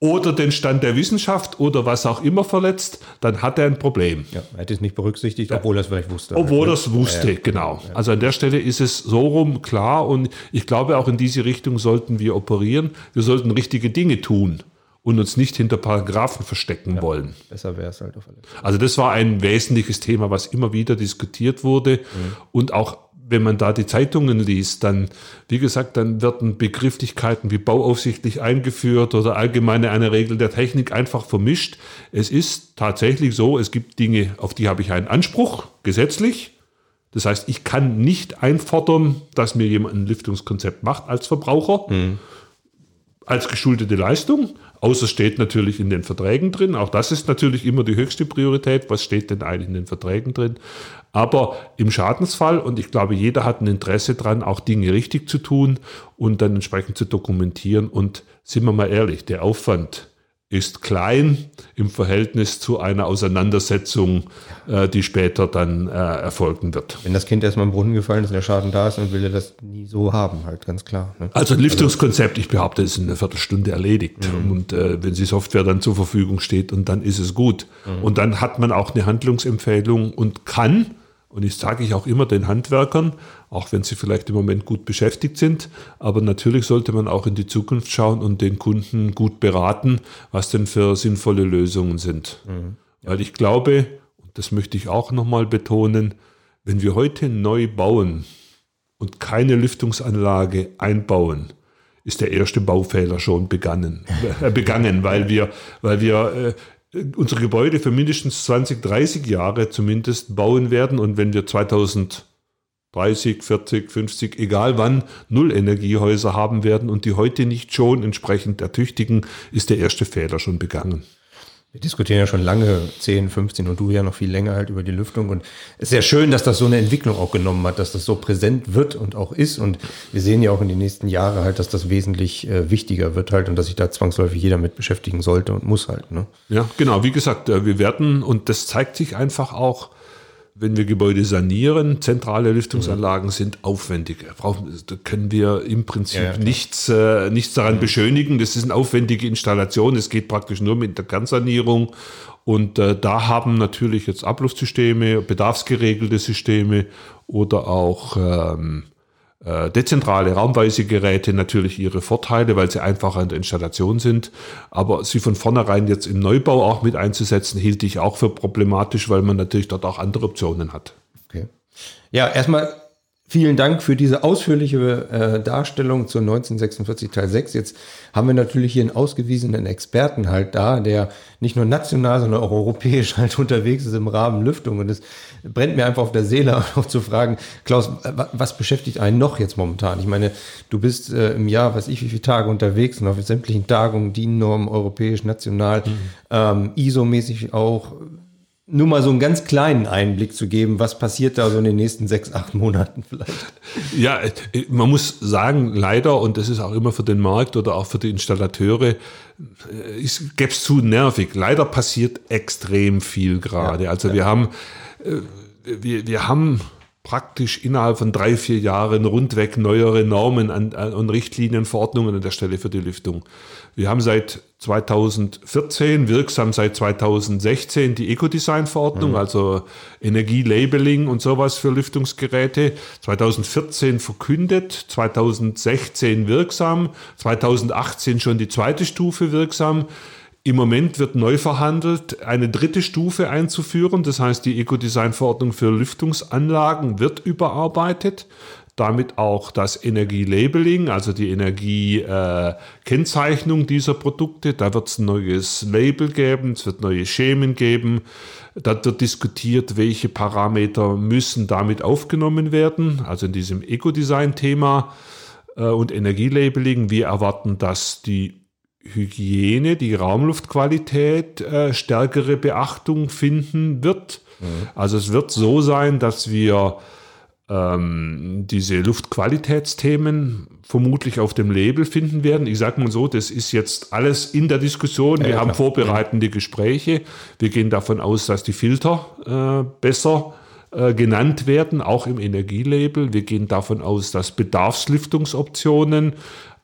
oder den Stand der Wissenschaft oder was auch immer verletzt, dann hat er ein Problem. Ja, er hätte es nicht berücksichtigt, obwohl er es vielleicht wusste. Obwohl er es wusste, ja, genau. Also an der Stelle ist es so rum klar und ich glaube auch in diese Richtung sollten wir operieren. Wir sollten richtige Dinge tun und uns nicht hinter Paragraphen verstecken ja, wollen. Besser wäre es halt auf alle Also das war ein wesentliches Thema, was immer wieder diskutiert wurde mhm. und auch wenn man da die Zeitungen liest, dann, wie gesagt, dann werden Begrifflichkeiten wie bauaufsichtlich eingeführt oder allgemeine eine Regel der Technik einfach vermischt. Es ist tatsächlich so, es gibt Dinge, auf die habe ich einen Anspruch, gesetzlich. Das heißt, ich kann nicht einfordern, dass mir jemand ein Lüftungskonzept macht als Verbraucher, mhm. Als geschuldete Leistung. Außer steht natürlich in den Verträgen drin. Auch das ist natürlich immer die höchste Priorität. Was steht denn eigentlich in den Verträgen drin? Aber im Schadensfall, und ich glaube, jeder hat ein Interesse dran, auch Dinge richtig zu tun und dann entsprechend zu dokumentieren. Und sind wir mal ehrlich, der Aufwand ist klein im Verhältnis zu einer Auseinandersetzung, äh, die später dann äh, erfolgen wird. Wenn das Kind erstmal im Brunnen gefallen ist und der Schaden da ist, dann will er das nie so haben, halt ganz klar. Ne? Also ein Lüftungskonzept, ich behaupte, ist in einer Viertelstunde erledigt. Mhm. Und äh, wenn die Software dann zur Verfügung steht und dann ist es gut. Mhm. Und dann hat man auch eine Handlungsempfehlung und kann und ich sage ich auch immer den Handwerkern, auch wenn sie vielleicht im Moment gut beschäftigt sind, aber natürlich sollte man auch in die Zukunft schauen und den Kunden gut beraten, was denn für sinnvolle Lösungen sind. Mhm. Weil ich glaube, und das möchte ich auch nochmal betonen, wenn wir heute neu bauen und keine Lüftungsanlage einbauen, ist der erste Baufehler schon begangen, äh, begangen weil wir, weil wir äh, unsere Gebäude für mindestens 20, 30 Jahre zumindest bauen werden. Und wenn wir 2030, 40, 50, egal wann, Nullenergiehäuser haben werden und die heute nicht schon entsprechend ertüchtigen, ist der erste Fehler schon begangen. Wir diskutieren ja schon lange, 10, 15 und du ja noch viel länger halt über die Lüftung. Und es ist sehr schön, dass das so eine Entwicklung auch genommen hat, dass das so präsent wird und auch ist. Und wir sehen ja auch in den nächsten Jahren halt, dass das wesentlich äh, wichtiger wird halt und dass sich da zwangsläufig jeder mit beschäftigen sollte und muss halt. Ne? Ja, genau. Wie gesagt, äh, wir werden, und das zeigt sich einfach auch, wenn wir Gebäude sanieren, zentrale Lüftungsanlagen sind aufwendig. Da können wir im Prinzip ja, ja, nichts, äh, nichts daran mhm. beschönigen. Das ist eine aufwendige Installation. Es geht praktisch nur mit der Kernsanierung. Und äh, da haben natürlich jetzt Abluftsysteme, bedarfsgeregelte Systeme oder auch ähm, äh, dezentrale, raumweise Geräte natürlich ihre Vorteile, weil sie einfacher in der Installation sind. Aber sie von vornherein jetzt im Neubau auch mit einzusetzen, hielt ich auch für problematisch, weil man natürlich dort auch andere Optionen hat. Okay. Ja, erstmal Vielen Dank für diese ausführliche äh, Darstellung zur 1946 Teil 6. Jetzt haben wir natürlich hier einen ausgewiesenen Experten halt da, der nicht nur national, sondern auch europäisch halt unterwegs ist im Rahmen Lüftung. Und es brennt mir einfach auf der Seele auch zu fragen, Klaus, was beschäftigt einen noch jetzt momentan? Ich meine, du bist äh, im Jahr, weiß ich, wie viele Tage unterwegs und auf sämtlichen Tagungen, DIN-Normen, europäisch, national, mhm. ähm, ISO-mäßig auch nur mal so einen ganz kleinen Einblick zu geben, was passiert da so in den nächsten sechs, acht Monaten vielleicht? Ja, äh, man muss sagen, leider, und das ist auch immer für den Markt oder auch für die Installateure, ich gäbe es zu nervig. Leider passiert extrem viel gerade. Ja, also ja. wir haben, äh, wir, wir haben praktisch innerhalb von drei, vier Jahren rundweg neuere Normen und Richtlinien, Verordnungen an der Stelle für die Lüftung. Wir haben seit 2014, wirksam seit 2016, die Ecodesign-Verordnung, mhm. also Energielabeling und sowas für Lüftungsgeräte. 2014 verkündet, 2016 wirksam, 2018 schon die zweite Stufe wirksam. Im Moment wird neu verhandelt, eine dritte Stufe einzuführen. Das heißt, die Ecodesign-Verordnung für Lüftungsanlagen wird überarbeitet. Damit auch das Energielabeling, also die Energiekennzeichnung äh, dieser Produkte. Da wird es ein neues Label geben, es wird neue Schemen geben. Da wird diskutiert, welche Parameter müssen damit aufgenommen werden, also in diesem Ecodesign-Thema äh, und Energielabeling. Wir erwarten, dass die Hygiene, die Raumluftqualität äh, stärkere Beachtung finden wird. Mhm. Also es wird so sein, dass wir ähm, diese Luftqualitätsthemen vermutlich auf dem Label finden werden. Ich sage mal so, das ist jetzt alles in der Diskussion. Wir ja, haben klar. vorbereitende Gespräche. Wir gehen davon aus, dass die Filter äh, besser äh, genannt werden, auch im Energielabel. Wir gehen davon aus, dass Bedarfslüftungsoptionen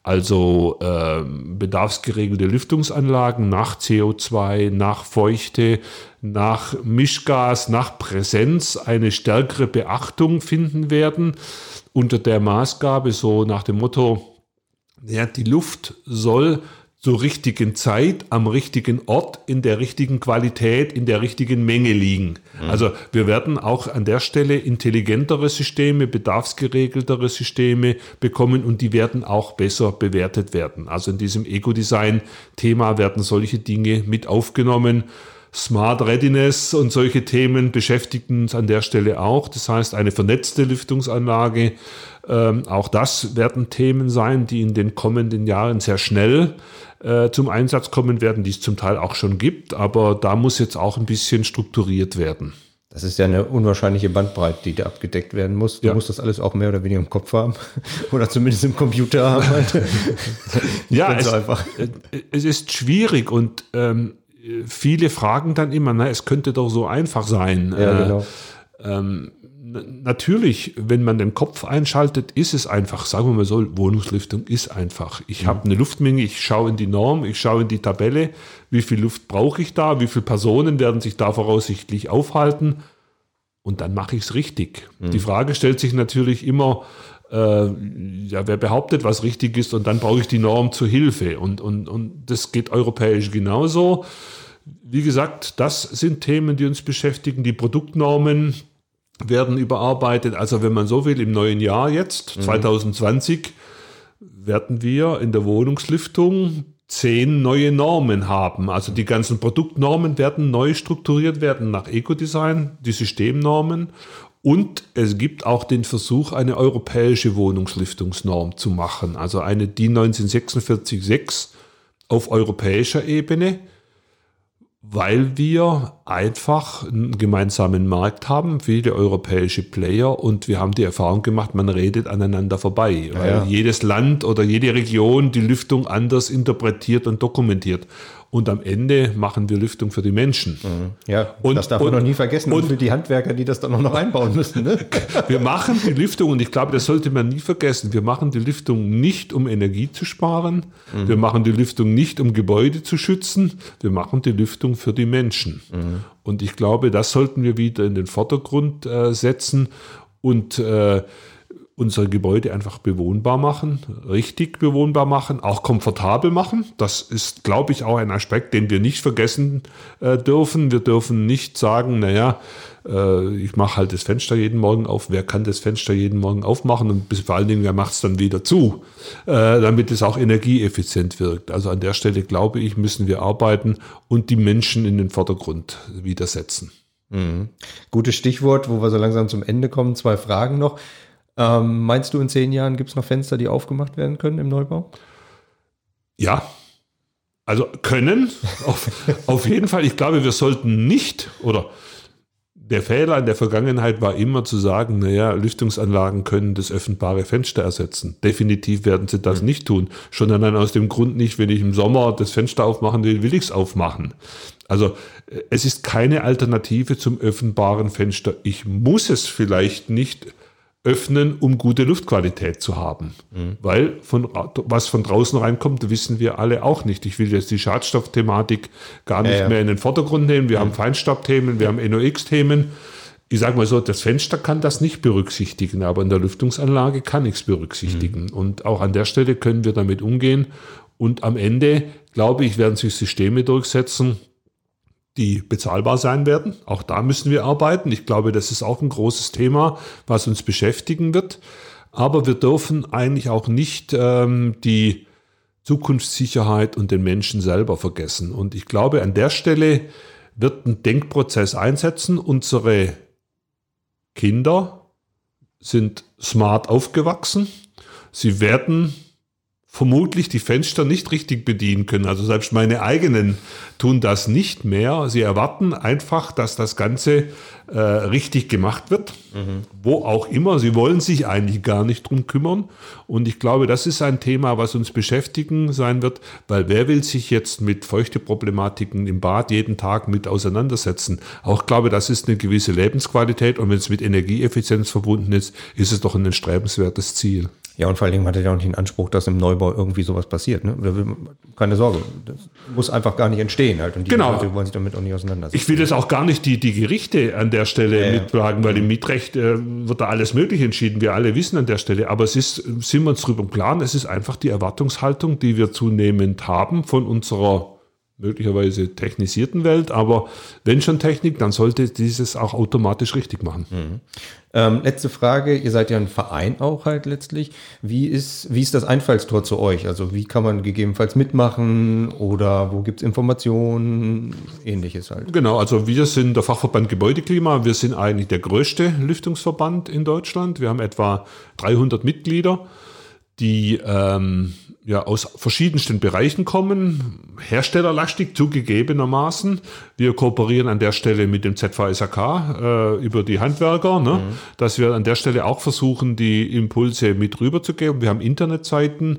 also äh, bedarfsgeregelte Lüftungsanlagen nach CO2, nach Feuchte, nach Mischgas, nach Präsenz eine stärkere Beachtung finden werden. Unter der Maßgabe so nach dem Motto, ja, die Luft soll zur richtigen Zeit, am richtigen Ort, in der richtigen Qualität, in der richtigen Menge liegen. Mhm. Also wir werden auch an der Stelle intelligentere Systeme, bedarfsgeregeltere Systeme bekommen und die werden auch besser bewertet werden. Also in diesem Eco-Design-Thema werden solche Dinge mit aufgenommen. Smart Readiness und solche Themen beschäftigen uns an der Stelle auch. Das heißt, eine vernetzte Lüftungsanlage, ähm, auch das werden Themen sein, die in den kommenden Jahren sehr schnell äh, zum Einsatz kommen werden, die es zum Teil auch schon gibt, aber da muss jetzt auch ein bisschen strukturiert werden. Das ist ja eine unwahrscheinliche Bandbreite, die da abgedeckt werden muss. Du ja. musst das alles auch mehr oder weniger im Kopf haben oder zumindest im Computer haben. Halt. ja, es, einfach. es ist schwierig und ähm, viele fragen dann immer, na, es könnte doch so einfach sein. Ja, genau. ähm, natürlich, wenn man den Kopf einschaltet, ist es einfach, sagen wir mal so, Wohnungslüftung ist einfach. Ich mhm. habe eine Luftmenge, ich schaue in die Norm, ich schaue in die Tabelle, wie viel Luft brauche ich da, wie viele Personen werden sich da voraussichtlich aufhalten und dann mache ich es richtig. Mhm. Die Frage stellt sich natürlich immer, äh, ja, wer behauptet, was richtig ist und dann brauche ich die Norm zur Hilfe und, und, und das geht europäisch genauso. Wie gesagt, das sind Themen, die uns beschäftigen, die Produktnormen, werden überarbeitet. Also wenn man so will, im neuen Jahr jetzt, mhm. 2020, werden wir in der Wohnungslüftung zehn neue Normen haben. Also die ganzen Produktnormen werden neu strukturiert werden nach Ecodesign, die Systemnormen. Und es gibt auch den Versuch, eine europäische Wohnungslüftungsnorm zu machen. Also eine DIN 19446 auf europäischer Ebene weil wir einfach einen gemeinsamen Markt haben, viele europäische Player und wir haben die Erfahrung gemacht, man redet aneinander vorbei, weil ja. jedes Land oder jede Region die Lüftung anders interpretiert und dokumentiert. Und am Ende machen wir Lüftung für die Menschen. Mhm. Ja, und, das darf man noch nie vergessen. Und, und, für die Handwerker, die das dann auch noch einbauen müssen. Ne? wir machen die Lüftung, und ich glaube, das sollte man nie vergessen, wir machen die Lüftung nicht, um Energie zu sparen. Mhm. Wir machen die Lüftung nicht, um Gebäude zu schützen. Wir machen die Lüftung für die Menschen. Mhm. Und ich glaube, das sollten wir wieder in den Vordergrund äh, setzen. Und äh, unsere Gebäude einfach bewohnbar machen, richtig bewohnbar machen, auch komfortabel machen. Das ist, glaube ich, auch ein Aspekt, den wir nicht vergessen äh, dürfen. Wir dürfen nicht sagen, naja, äh, ich mache halt das Fenster jeden Morgen auf. Wer kann das Fenster jeden Morgen aufmachen und vor allen Dingen, wer macht es dann wieder zu, äh, damit es auch energieeffizient wirkt. Also an der Stelle, glaube ich, müssen wir arbeiten und die Menschen in den Vordergrund wieder setzen. Mhm. Gutes Stichwort, wo wir so langsam zum Ende kommen. Zwei Fragen noch. Ähm, meinst du, in zehn Jahren gibt es noch Fenster, die aufgemacht werden können im Neubau? Ja. Also können, auf, auf jeden Fall. Ich glaube, wir sollten nicht, oder der Fehler in der Vergangenheit war immer zu sagen, naja, Lüftungsanlagen können das öffentbare Fenster ersetzen. Definitiv werden sie das mhm. nicht tun. Schon allein aus dem Grund nicht, wenn ich im Sommer das Fenster aufmachen will, will ich es aufmachen. Also es ist keine Alternative zum öffentbaren Fenster. Ich muss es vielleicht nicht öffnen, um gute Luftqualität zu haben. Mhm. Weil von, was von draußen reinkommt, wissen wir alle auch nicht. Ich will jetzt die Schadstoffthematik gar nicht ja, ja. mehr in den Vordergrund nehmen. Wir mhm. haben Feinstaubthemen, wir haben NOx-Themen. Ich sage mal so, das Fenster kann das nicht berücksichtigen, aber in der Lüftungsanlage kann ich es berücksichtigen. Mhm. Und auch an der Stelle können wir damit umgehen. Und am Ende, glaube ich, werden sich Systeme durchsetzen, die bezahlbar sein werden. Auch da müssen wir arbeiten. Ich glaube, das ist auch ein großes Thema, was uns beschäftigen wird. Aber wir dürfen eigentlich auch nicht ähm, die Zukunftssicherheit und den Menschen selber vergessen. Und ich glaube, an der Stelle wird ein Denkprozess einsetzen. Unsere Kinder sind smart aufgewachsen. Sie werden vermutlich die Fenster nicht richtig bedienen können. Also selbst meine eigenen tun das nicht mehr. Sie erwarten einfach, dass das Ganze äh, richtig gemacht wird, mhm. wo auch immer. Sie wollen sich eigentlich gar nicht drum kümmern. Und ich glaube, das ist ein Thema, was uns beschäftigen sein wird, weil wer will sich jetzt mit Feuchteproblematiken im Bad jeden Tag mit auseinandersetzen? Auch glaube, das ist eine gewisse Lebensqualität und wenn es mit Energieeffizienz verbunden ist, ist es doch ein strebenswertes Ziel. Ja, und vor allen Dingen hat er ja auch nicht den Anspruch, dass im Neubau irgendwie sowas passiert. Ne? Keine Sorge, das muss einfach gar nicht entstehen halt. Und die genau. Leute wollen sich damit auch nicht auseinandersetzen. Ich will jetzt auch gar nicht die, die Gerichte an der Stelle ja, mittragen, weil im. Mietrecht äh, wird da alles möglich entschieden. Wir alle wissen an der Stelle. Aber es ist, sind wir uns drüber im Klaren, es ist einfach die Erwartungshaltung, die wir zunehmend haben von unserer möglicherweise technisierten Welt, aber wenn schon Technik, dann sollte dieses auch automatisch richtig machen. Mhm. Ähm, letzte Frage, ihr seid ja ein Verein auch halt letztlich. Wie ist, wie ist das Einfallstor zu euch? Also wie kann man gegebenenfalls mitmachen oder wo gibt es Informationen, ähnliches halt? Genau, also wir sind der Fachverband Gebäudeklima, wir sind eigentlich der größte Lüftungsverband in Deutschland. Wir haben etwa 300 Mitglieder, die ähm, ja, aus verschiedensten Bereichen kommen, herstellerlastig zugegebenermaßen. Wir kooperieren an der Stelle mit dem ZVSAK äh, über die Handwerker, ne? Mhm. dass wir an der Stelle auch versuchen, die Impulse mit rüberzugeben. Wir haben Internetseiten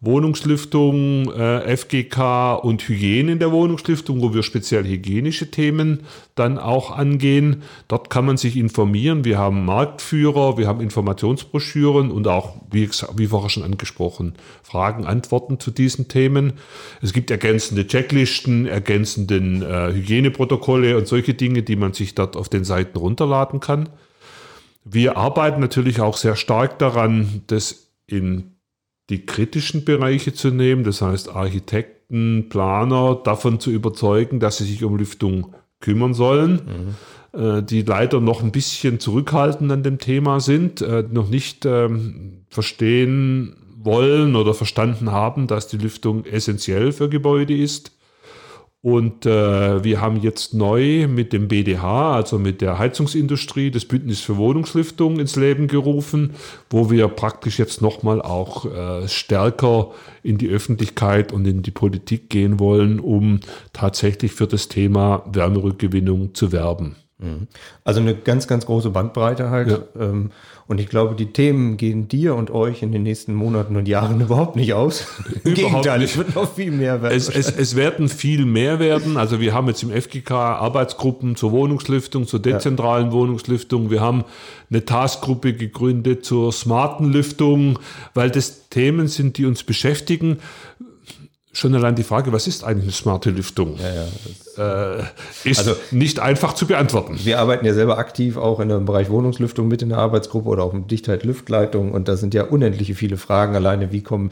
Wohnungslüftung, äh, FGK und Hygiene in der Wohnungslüftung, wo wir speziell hygienische Themen dann auch angehen. Dort kann man sich informieren. Wir haben Marktführer, wir haben Informationsbroschüren und auch, wie, wie vorher schon angesprochen, Fragen, Antworten zu diesen Themen. Es gibt ergänzende Checklisten, ergänzenden äh, Hygieneprotokolle und solche Dinge, die man sich dort auf den Seiten runterladen kann. Wir arbeiten natürlich auch sehr stark daran, das in die kritischen Bereiche zu nehmen, das heißt Architekten, Planer davon zu überzeugen, dass sie sich um Lüftung kümmern sollen, mhm. äh, die leider noch ein bisschen zurückhaltend an dem Thema sind, äh, noch nicht ähm, verstehen wollen oder verstanden haben, dass die Lüftung essentiell für Gebäude ist. Und äh, wir haben jetzt neu mit dem BDH, also mit der Heizungsindustrie, das Bündnis für Wohnungslüftung ins Leben gerufen, wo wir praktisch jetzt nochmal auch äh, stärker in die Öffentlichkeit und in die Politik gehen wollen, um tatsächlich für das Thema Wärmerückgewinnung zu werben. Mhm. Also eine ganz, ganz große Bandbreite halt. Ja. Ähm, und ich glaube, die Themen gehen dir und euch in den nächsten Monaten und Jahren überhaupt nicht aus. Im Gegenteil, es wird noch viel mehr werden. Es, es, es, werden viel mehr werden. Also wir haben jetzt im FGK Arbeitsgruppen zur Wohnungslüftung, zur dezentralen ja. Wohnungslüftung. Wir haben eine Taskgruppe gegründet zur smarten Lüftung, weil das Themen sind, die uns beschäftigen schon allein die Frage, was ist eigentlich eine smarte Lüftung, ja, ja, äh, ist also, nicht einfach zu beantworten. Wir arbeiten ja selber aktiv auch in dem Bereich Wohnungslüftung mit in der Arbeitsgruppe oder auch mit Dichtheit Lüftleitung und da sind ja unendliche viele Fragen alleine, wie kommen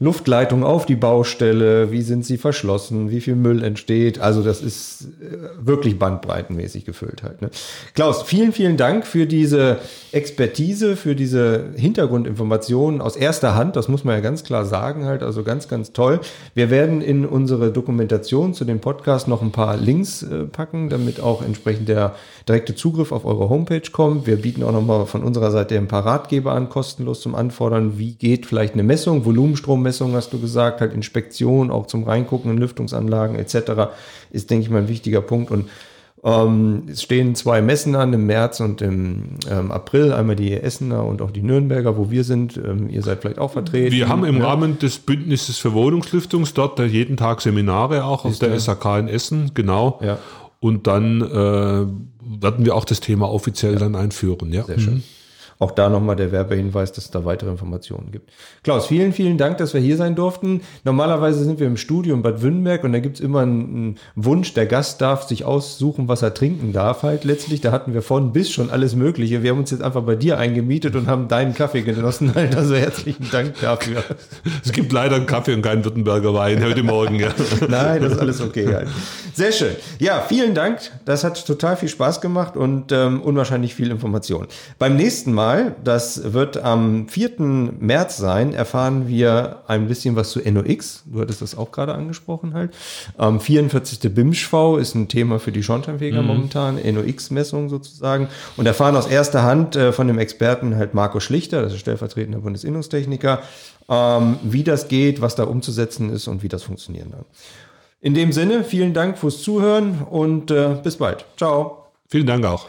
Luftleitung auf die Baustelle, wie sind sie verschlossen, wie viel Müll entsteht. Also das ist äh, wirklich bandbreitenmäßig gefüllt halt. Ne? Klaus, vielen, vielen Dank für diese Expertise, für diese Hintergrundinformationen aus erster Hand. Das muss man ja ganz klar sagen halt. Also ganz, ganz toll. Wir werden in unsere Dokumentation zu dem Podcast noch ein paar Links äh, packen, damit auch entsprechend der direkte Zugriff auf eure Homepage kommt. Wir bieten auch nochmal von unserer Seite ein paar Ratgeber an, kostenlos zum Anfordern. Wie geht vielleicht eine Messung, Volumenstrom Messungen hast du gesagt, halt Inspektion, auch zum Reingucken in Lüftungsanlagen etc. ist, denke ich mal, ein wichtiger Punkt. Und ähm, es stehen zwei Messen an im März und im ähm, April, einmal die Essener und auch die Nürnberger, wo wir sind. Ähm, ihr seid vielleicht auch vertreten. Wir haben im ja. Rahmen des Bündnisses für Wohnungslüftungs dort jeden Tag Seminare auch aus der SAK in Essen, genau. Ja. Und dann äh, werden wir auch das Thema offiziell ja. dann einführen. Ja. Sehr schön. Mhm. Auch da nochmal der Werbehinweis, dass es da weitere Informationen gibt. Klaus, vielen, vielen Dank, dass wir hier sein durften. Normalerweise sind wir im Studio in Bad Wünnberg und da gibt es immer einen, Wunsch, der Gast darf sich aussuchen, was er trinken darf halt letztlich. Da hatten wir von bis schon alles Mögliche. Wir haben uns jetzt einfach bei dir eingemietet und haben deinen Kaffee genossen. Halt. Also herzlichen Dank dafür. Es gibt leider einen Kaffee und keinen Württemberger Wein heute Morgen. Ja. Nein, das ist alles okay. Halt. Sehr schön. Ja, vielen Dank. Das hat total viel Spaß gemacht und ähm, unwahrscheinlich viel Information. Beim nächsten Mal Mal, das wird am 4. März sein, erfahren wir ein bisschen was zu NOx. Du hattest das auch gerade angesprochen halt. Ähm, 44. BIMSCHV ist ein Thema für die Schornsteinfeger mhm. momentan, NOx-Messung sozusagen. Und erfahren aus erster Hand äh, von dem Experten halt Marco Schlichter, das ist stellvertretender Bundesinnungstechniker, ähm, wie das geht, was da umzusetzen ist und wie das funktionieren kann. In dem Sinne, vielen Dank fürs Zuhören und äh, bis bald. Ciao. Vielen Dank auch.